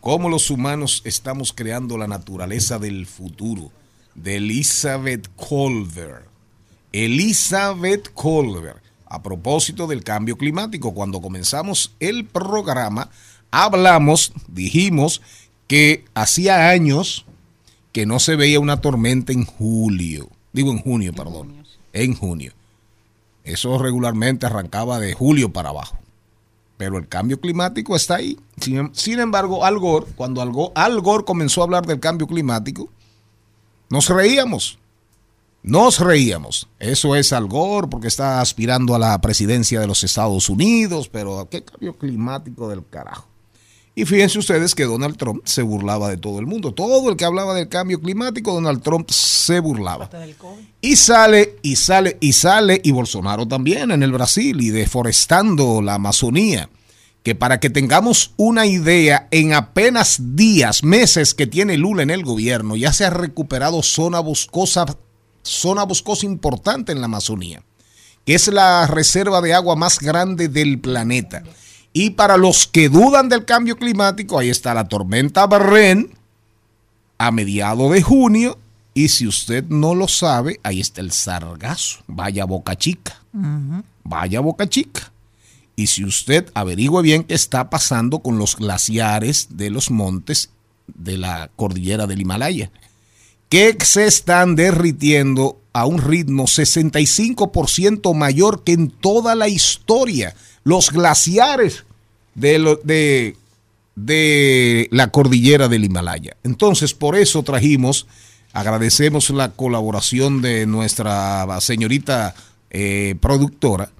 Cómo los humanos estamos creando la naturaleza del futuro. De Elizabeth Colbert. Elizabeth Colbert. A propósito del cambio climático, cuando comenzamos el programa, hablamos, dijimos que hacía años que no se veía una tormenta en julio. Digo en junio, perdón. En junio. Eso regularmente arrancaba de julio para abajo. Pero el cambio climático está ahí. Sin, sin embargo, Al Gore, cuando Al Gore, Al Gore comenzó a hablar del cambio climático, nos reíamos. Nos reíamos. Eso es Al Gore porque está aspirando a la presidencia de los Estados Unidos, pero qué cambio climático del carajo. Y fíjense ustedes que Donald Trump se burlaba de todo el mundo. Todo el que hablaba del cambio climático, Donald Trump se burlaba. Y sale, y sale, y sale, y Bolsonaro también en el Brasil y deforestando la Amazonía. Que para que tengamos una idea, en apenas días, meses que tiene Lula en el gobierno, ya se ha recuperado zona boscosa, zona boscosa importante en la Amazonía, que es la reserva de agua más grande del planeta. Y para los que dudan del cambio climático, ahí está la tormenta Barren a mediados de junio. Y si usted no lo sabe, ahí está el sargazo. Vaya boca chica. Vaya boca chica. Y si usted averigua bien qué está pasando con los glaciares de los montes de la cordillera del Himalaya, que se están derritiendo a un ritmo 65% mayor que en toda la historia. Los glaciares de, de la cordillera del Himalaya. Entonces, por eso trajimos, agradecemos la colaboración de nuestra señorita eh, productora.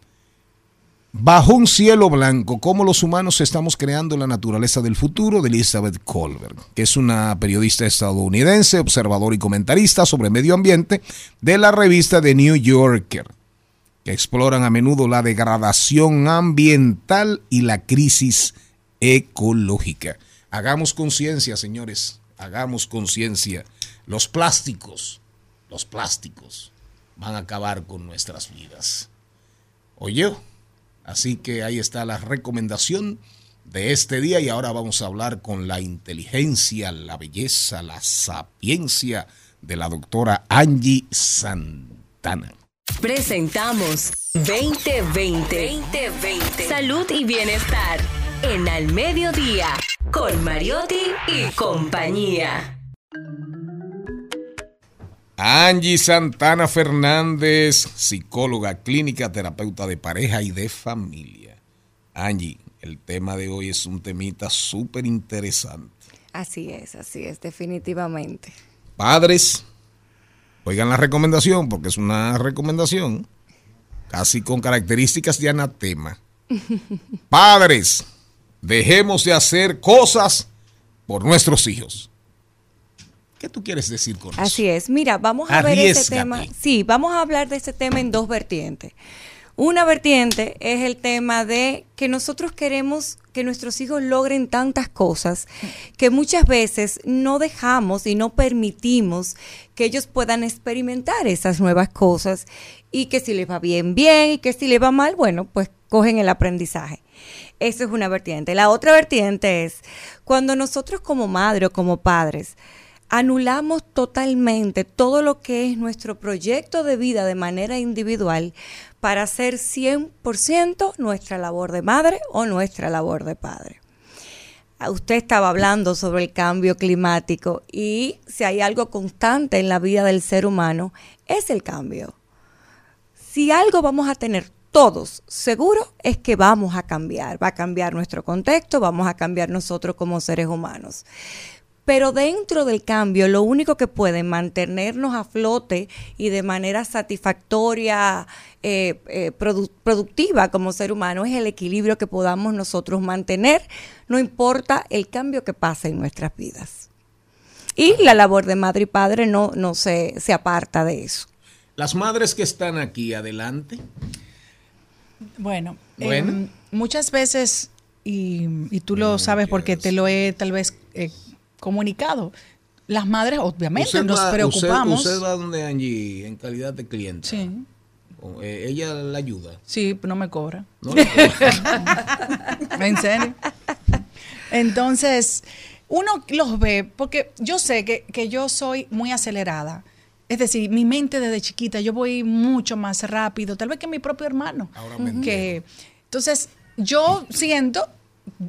Bajo un cielo blanco, cómo los humanos estamos creando la naturaleza del futuro de Elizabeth Colbert, que es una periodista estadounidense, observador y comentarista sobre medio ambiente de la revista The New Yorker que exploran a menudo la degradación ambiental y la crisis ecológica. Hagamos conciencia, señores, hagamos conciencia. Los plásticos, los plásticos van a acabar con nuestras vidas. Oye, así que ahí está la recomendación de este día y ahora vamos a hablar con la inteligencia, la belleza, la sapiencia de la doctora Angie Santana. Presentamos 2020. 2020. Salud y bienestar. En Al Mediodía. Con Mariotti y compañía. Angie Santana Fernández, psicóloga clínica, terapeuta de pareja y de familia. Angie, el tema de hoy es un temita súper interesante. Así es, así es, definitivamente. Padres, oigan la recomendación, porque es una recomendación casi con características de anatema. Padres, dejemos de hacer cosas por nuestros hijos. ¿Qué tú quieres decir con eso? Así es. Mira, vamos a ver este tema. Sí, vamos a hablar de este tema en dos vertientes. Una vertiente es el tema de que nosotros queremos que nuestros hijos logren tantas cosas que muchas veces no dejamos y no permitimos que ellos puedan experimentar esas nuevas cosas y que si les va bien, bien y que si les va mal, bueno, pues cogen el aprendizaje. Esa es una vertiente. La otra vertiente es cuando nosotros como madre o como padres anulamos totalmente todo lo que es nuestro proyecto de vida de manera individual para hacer 100% nuestra labor de madre o nuestra labor de padre. Ah, Usted estaba hablando sobre el cambio climático y si hay algo constante en la vida del ser humano es el cambio. Si algo vamos a tener todos seguro es que vamos a cambiar, va a cambiar nuestro contexto, vamos a cambiar nosotros como seres humanos. Pero dentro del cambio, lo único que puede mantenernos a flote y de manera satisfactoria, eh, eh, produ- productiva como ser humano, es el equilibrio que podamos nosotros mantener, no importa el cambio que pase en nuestras vidas. Y la labor de madre y padre no, no se, se aparta de eso. Las madres que están aquí adelante. Bueno, Bueno. em, muchas veces, y, y tú lo sabes porque te lo he tal vez eh, comunicado, las madres obviamente Usted nos va- preocupamos. Usted, usted va donde Angie en calidad de cliente. Sí. Eh, ella la ayuda. Sí, no me cobra. No le en serio. Entonces, uno los ve, porque yo sé que, que yo soy muy acelerada. Es decir, mi mente desde chiquita, yo voy mucho más rápido, tal vez que mi propio hermano. Ahora me que, entonces, yo siento,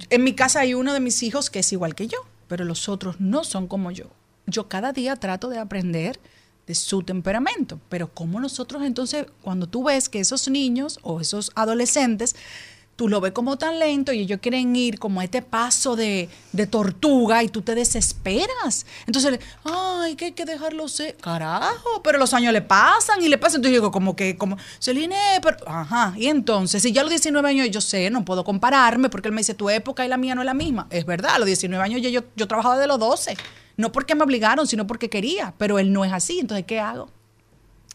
en mi casa hay uno de mis hijos que es igual que yo, pero los otros no son como yo. Yo cada día trato de aprender de su temperamento, pero como nosotros entonces, cuando tú ves que esos niños o esos adolescentes, tú lo ves como tan lento y ellos quieren ir como a este paso de, de tortuga y tú te desesperas. Entonces, ay, que hay que dejarlo ser. Carajo, pero los años le pasan y le pasan. Entonces yo digo, como que, como, Celine, pero, ajá. Y entonces, si ya a los 19 años yo sé, no puedo compararme porque él me dice, tu época y la mía no es la misma. Es verdad, a los 19 años yo, yo, yo trabajaba de los 12. No porque me obligaron, sino porque quería, pero él no es así. Entonces, ¿qué hago?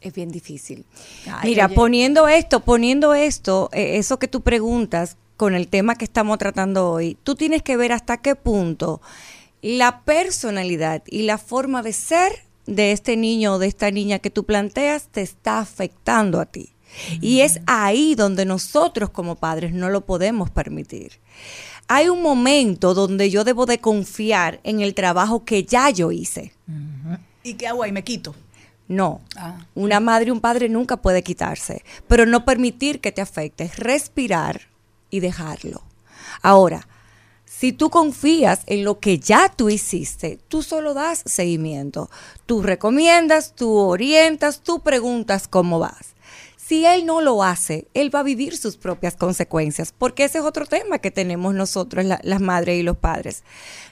Es bien difícil. Ay, Mira, oye. poniendo esto, poniendo esto, eh, eso que tú preguntas con el tema que estamos tratando hoy, tú tienes que ver hasta qué punto la personalidad y la forma de ser de este niño o de esta niña que tú planteas te está afectando a ti. Y es ahí donde nosotros como padres no lo podemos permitir. Hay un momento donde yo debo de confiar en el trabajo que ya yo hice. ¿Y qué hago ahí? Me quito. No. Ah. Una madre y un padre nunca puede quitarse, pero no permitir que te afecte, es respirar y dejarlo. Ahora, si tú confías en lo que ya tú hiciste, tú solo das seguimiento. Tú recomiendas, tú orientas, tú preguntas cómo vas. Si él no lo hace, él va a vivir sus propias consecuencias, porque ese es otro tema que tenemos nosotros, la- las madres y los padres.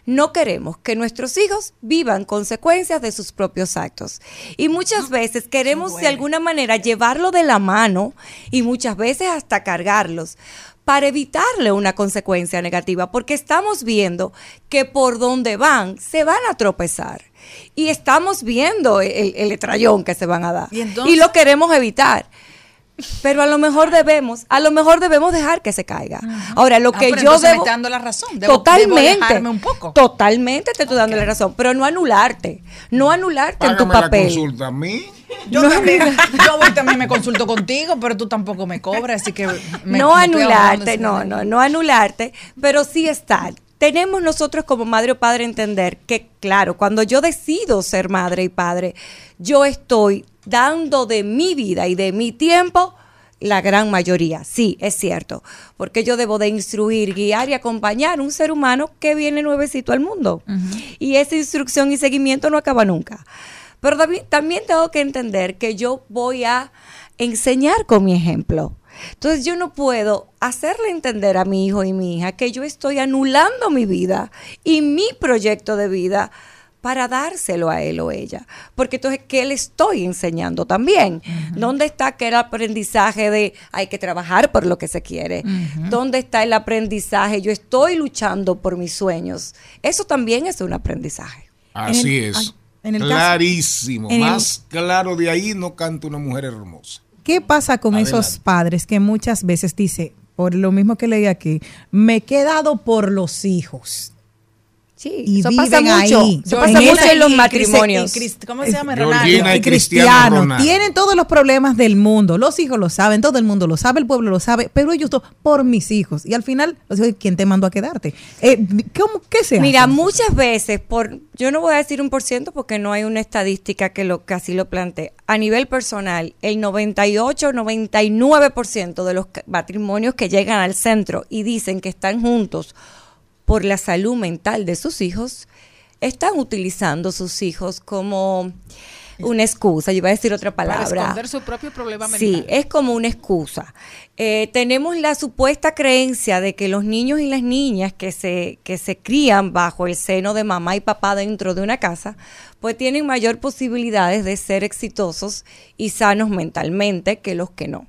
No queremos que nuestros hijos vivan consecuencias de sus propios actos. Y muchas veces queremos de alguna manera llevarlo de la mano y muchas veces hasta cargarlos para evitarle una consecuencia negativa, porque estamos viendo que por donde van se van a tropezar. Y estamos viendo el, el trayón que se van a dar. Y lo queremos evitar. Pero a lo mejor debemos, a lo mejor debemos dejar que se caiga. Ahora, lo Ah, que pero yo entonces me debo, está dando la razón. Debo- debo totalmente, dejarme un poco. totalmente te estoy dando la razón, pero no anularte, no anularte en tu Págame la papel. consulta a mí. Yo también, yo voy también me consulto contigo, pero tú tampoco me cobras, así que me- no me anularte, no, no, no anularte, pero sí estar. Tenemos nosotros como madre o padre entender que, claro, cuando yo decido ser madre y padre, yo estoy dando de mi vida y de mi tiempo la gran mayoría. Sí, es cierto, porque yo debo de instruir, guiar y acompañar a un ser humano que viene nuevecito al mundo. Y esa instrucción y seguimiento no acaba nunca. Pero también, también tengo que entender que yo voy a enseñar con mi ejemplo. Entonces yo no puedo hacerle entender a mi hijo y mi hija que yo estoy anulando mi vida y mi proyecto de vida para dárselo a él o ella. Porque entonces, ¿qué le estoy enseñando también? ¿Dónde está que el aprendizaje de hay que trabajar por lo que se quiere? ¿Dónde está el aprendizaje? Yo estoy luchando por mis sueños. Eso también es un aprendizaje. Así En el- es. ay, en el caso- Clarísimo. en el- Más claro de ahí no canta una mujer hermosa. ¿Qué pasa con esos padres que muchas veces dice, por lo mismo que leí aquí, me he quedado por los hijos? Sí, y eso viven pasa mucho. ahí. Eso pasa En mucho en los matrimonios. ¿Cómo se llama? Ronaldo. y Cristiano Ronaldo. tienen todos los problemas del mundo. Los hijos lo saben, todo el mundo lo sabe, el pueblo lo sabe, pero ellos dos, por mis hijos. Y al final, los hijos, ¿quién te mandó a quedarte? Eh, ¿cómo, ¿Qué se hace? Mira, muchas veces, por, yo no voy a decir un por ciento porque no hay una estadística que, lo, que así lo plantee. A nivel personal, el 98, 99% de los matrimonios que llegan al centro y dicen que están juntos por la salud mental de sus hijos, están utilizando sus hijos como una excusa. Yo iba a decir otra Para palabra. esconder su propio problema mental. Sí, es como una excusa. Eh, tenemos la supuesta creencia de que los niños y las niñas que se, que se crían bajo el seno de mamá y papá dentro de una casa, pues tienen mayor posibilidades de ser exitosos y sanos mentalmente que los que no.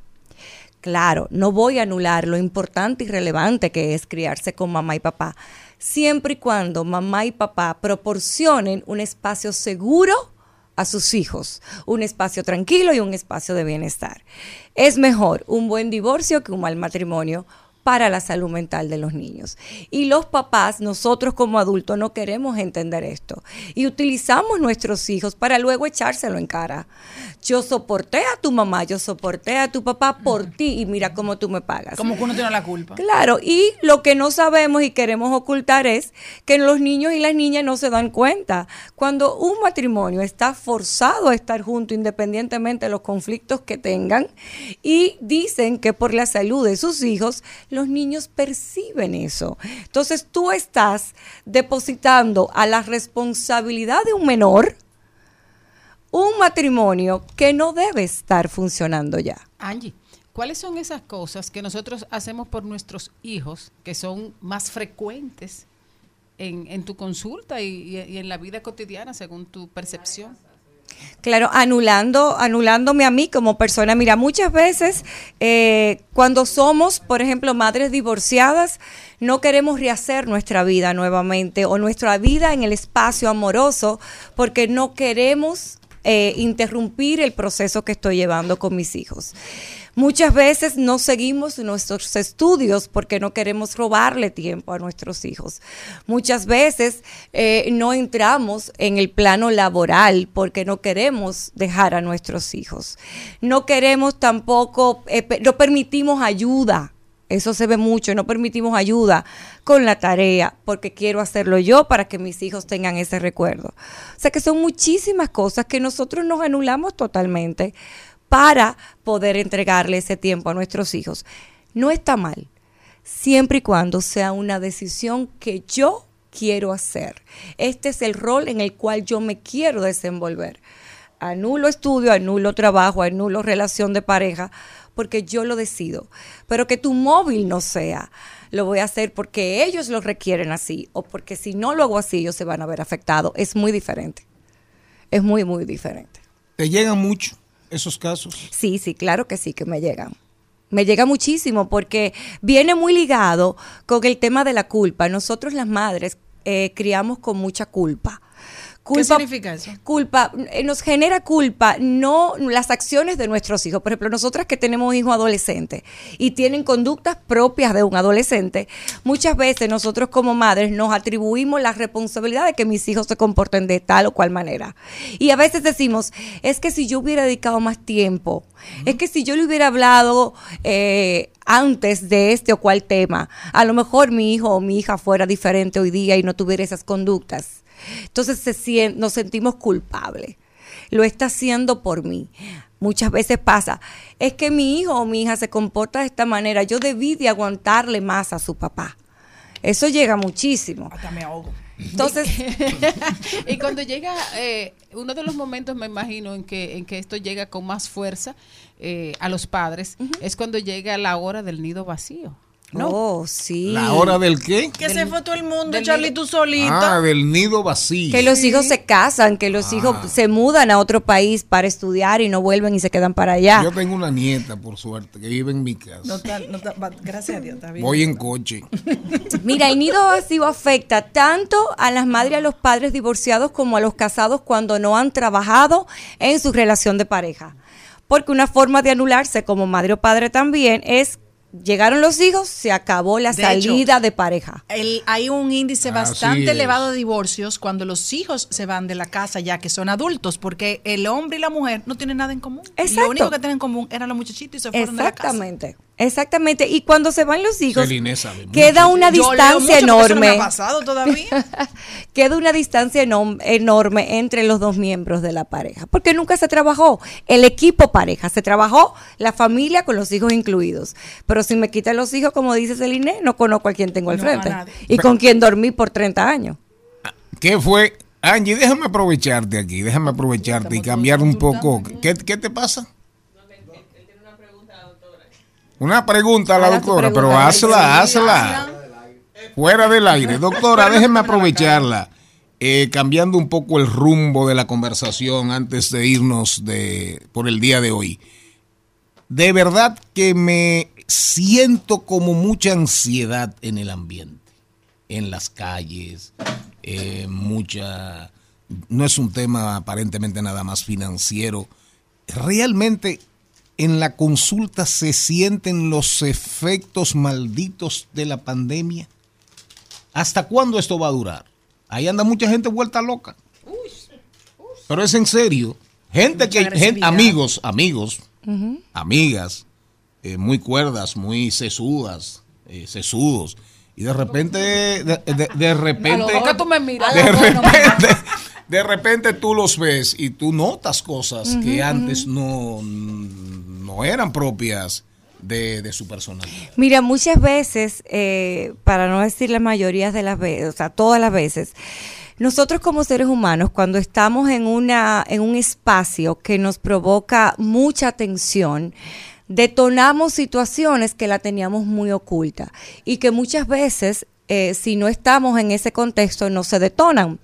Claro, no voy a anular lo importante y relevante que es criarse con mamá y papá, siempre y cuando mamá y papá proporcionen un espacio seguro a sus hijos, un espacio tranquilo y un espacio de bienestar. Es mejor un buen divorcio que un mal matrimonio, para la salud mental de los niños. Y los papás, nosotros como adultos, no queremos entender esto. Y utilizamos nuestros hijos para luego echárselo en cara. Yo soporté a tu mamá, yo soporté a tu papá por ti y mira cómo tú me pagas. Como que uno tiene la culpa. Claro, y lo que no sabemos y queremos ocultar es que los niños y las niñas no se dan cuenta. Cuando un matrimonio está forzado a estar junto independientemente de los conflictos que tengan y dicen que por la salud de sus hijos, los niños perciben eso. Entonces tú estás depositando a la responsabilidad de un menor un matrimonio que no debe estar funcionando ya. Angie, ¿cuáles son esas cosas que nosotros hacemos por nuestros hijos que son más frecuentes en, en tu consulta y, en la vida cotidiana según tu percepción? Claro, anulando, anulándome a mí como persona. Mira, muchas veces eh, cuando somos, por ejemplo, madres divorciadas, no queremos rehacer nuestra vida nuevamente o nuestra vida en el espacio amoroso porque no queremos eh, interrumpir el proceso que estoy llevando con mis hijos. Muchas veces no seguimos nuestros estudios porque no queremos robarle tiempo a nuestros hijos. Muchas veces eh, no entramos en el plano laboral porque no queremos dejar a nuestros hijos. No queremos tampoco, eh, no permitimos ayuda. Eso se ve mucho, no permitimos ayuda con la tarea porque quiero hacerlo yo para que mis hijos tengan ese recuerdo. O sea que son muchísimas cosas que nosotros nos anulamos totalmente para poder entregarle ese tiempo a nuestros hijos. No está mal, siempre y cuando sea una decisión que yo quiero hacer. Este es el rol en el cual yo me quiero desenvolver. Anulo estudio, anulo trabajo, anulo relación de pareja, porque yo lo decido. Pero que tu móvil no sea, lo voy a hacer porque ellos lo requieren así, o porque si no lo hago así, ellos se van a ver afectados. Es muy diferente. Es muy, muy diferente. ¿Te llegan mucho esos casos? Sí, sí, claro que sí, que me llegan. Me llega muchísimo porque viene muy ligado con el tema de la culpa. Nosotros las madres eh, criamos con mucha culpa. ¿Qué significa eso? Culpa, eh, nos genera culpa no las acciones de nuestros hijos. Por ejemplo, nosotras que tenemos hijos adolescentes y tienen conductas propias de un adolescente, muchas veces nosotros como madres nos atribuimos la responsabilidad de que mis hijos se comporten de tal o cual manera. Y a veces decimos, es que si yo hubiera dedicado más tiempo, es que si yo le hubiera hablado eh, antes de este o cual tema, a lo mejor mi hijo o mi hija fuera diferente hoy día y no tuviera esas conductas. Entonces se sien- nos sentimos culpables. Lo está haciendo por mí. Muchas veces pasa, es que mi hijo o mi hija se comporta de esta manera, yo debí de aguantarle más a su papá. Eso llega muchísimo. Hasta me ahogo. Entonces, y cuando llega, eh, uno de los momentos, me imagino, en que, en que esto llega con más fuerza eh, a los padres, es cuando llega la hora del nido vacío. ¿No? Oh, sí. ¿La hora del qué? Que se fue todo el mundo, Charlie, tú solita. Ah, del nido vacío. Que los hijos se casan, que los hijos Ah. se mudan a otro país para estudiar y no vuelven y se quedan para allá. Yo tengo una nieta, por suerte, que vive en mi casa. No gracias a Dios, está bien. Voy en coche. Mira, el nido vacío afecta tanto a las madres y a los padres divorciados como a los casados cuando no han trabajado en su relación de pareja. Porque una forma de anularse como madre o padre también es, llegaron los hijos, se acabó la De hecho, salida de pareja. El- hay un índice Así bastante es. elevado de divorcios cuando los hijos se van de la casa ya que son adultos, porque el hombre y la mujer no tienen nada en común. Exacto. Lo único que tienen en común eran los muchachitos y se fueron de la casa. Exactamente, exactamente. Y cuando se van los hijos, queda una distancia enorme. ha pasado todavía. queda una distancia enorme entre los dos miembros de la pareja, porque nunca se trabajó el equipo pareja, se trabajó la familia con los hijos incluidos. Pero si me quitan los hijos, como dice Celine, no conozco a quien tengo al No, frente y con quien dormí por 30 años. ¿Qué fue? Angie, déjame aprovecharte aquí, déjame aprovecharte y cambiar un poco. ¿Qué, qué te pasa? Una pregunta a la doctora, pero hazla, hazla. Fuera del aire. Doctora, déjeme aprovecharla. eh, cambiando un poco el rumbo de la conversación antes de irnos de, por el día de hoy. De verdad que me siento como mucha ansiedad en el ambiente, en las calles, eh, mucha... No es un tema aparentemente nada más financiero. Realmente en la consulta se sienten los efectos malditos de la pandemia? ¿Hasta cuándo esto va a durar? Ahí anda mucha gente vuelta loca. Pero es en serio. Gente que, Mucha amigos, amigos, amigas, eh, muy cuerdas, muy sesudas, eh, sesudos. Y de repente, de, de- de repente, ¿Por qué tú me miras? de repente, de repente tú los ves y tú notas cosas que antes no, no eran propias de, de su personalidad. Mira, muchas veces, eh, para no decir la mayoría de las veces, o sea, todas las veces, nosotros como seres humanos, cuando estamos en, una, en un espacio que nos provoca mucha tensión, detonamos situaciones que la teníamos muy oculta y que muchas veces, eh, si no estamos en ese contexto, no se detonan.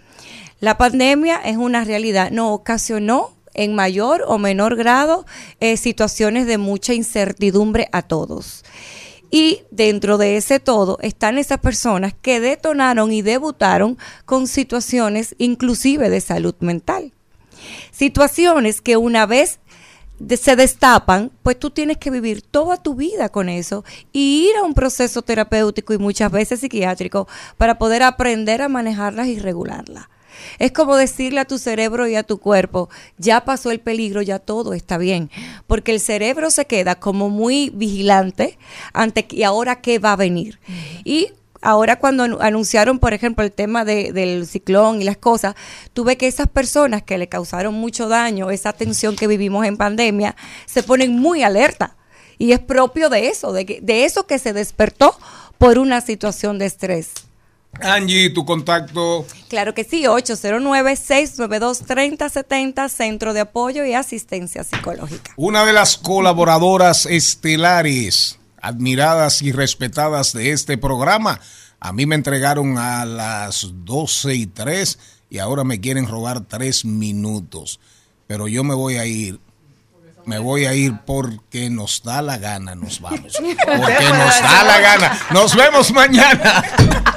La pandemia es una realidad, no ocasionó en mayor o menor grado eh, situaciones de mucha incertidumbre a todos. Y dentro de ese todo están esas personas que detonaron y debutaron con situaciones inclusive de salud mental. Situaciones que una vez se destapan, pues tú tienes que vivir toda tu vida con eso y ir a un proceso terapéutico y muchas veces psiquiátrico para poder aprender a manejarlas y regularlas. Es como decirle a tu cerebro y a tu cuerpo, ya pasó el peligro, ya todo está bien, porque el cerebro se queda como muy vigilante ante y ahora qué va a venir. Y ahora cuando anu- anunciaron, por ejemplo, el tema de- del ciclón y las cosas, tuve que esas personas que le causaron mucho daño, esa tensión que vivimos en pandemia, se ponen muy alerta. Y es propio de eso, de, que, de eso que se despertó por una situación de estrés. Angie, tu contacto. Claro que sí, 809-692-3070, Centro de Apoyo y Asistencia Psicológica. Una de las colaboradoras estelares, admiradas y respetadas de este programa. A mí me entregaron a las 12 y 3 y ahora me quieren robar 3 minutos. Pero yo me voy a ir. Me voy a ir porque nos da la gana, nos vamos. Porque nos da la gana. Nos vemos mañana.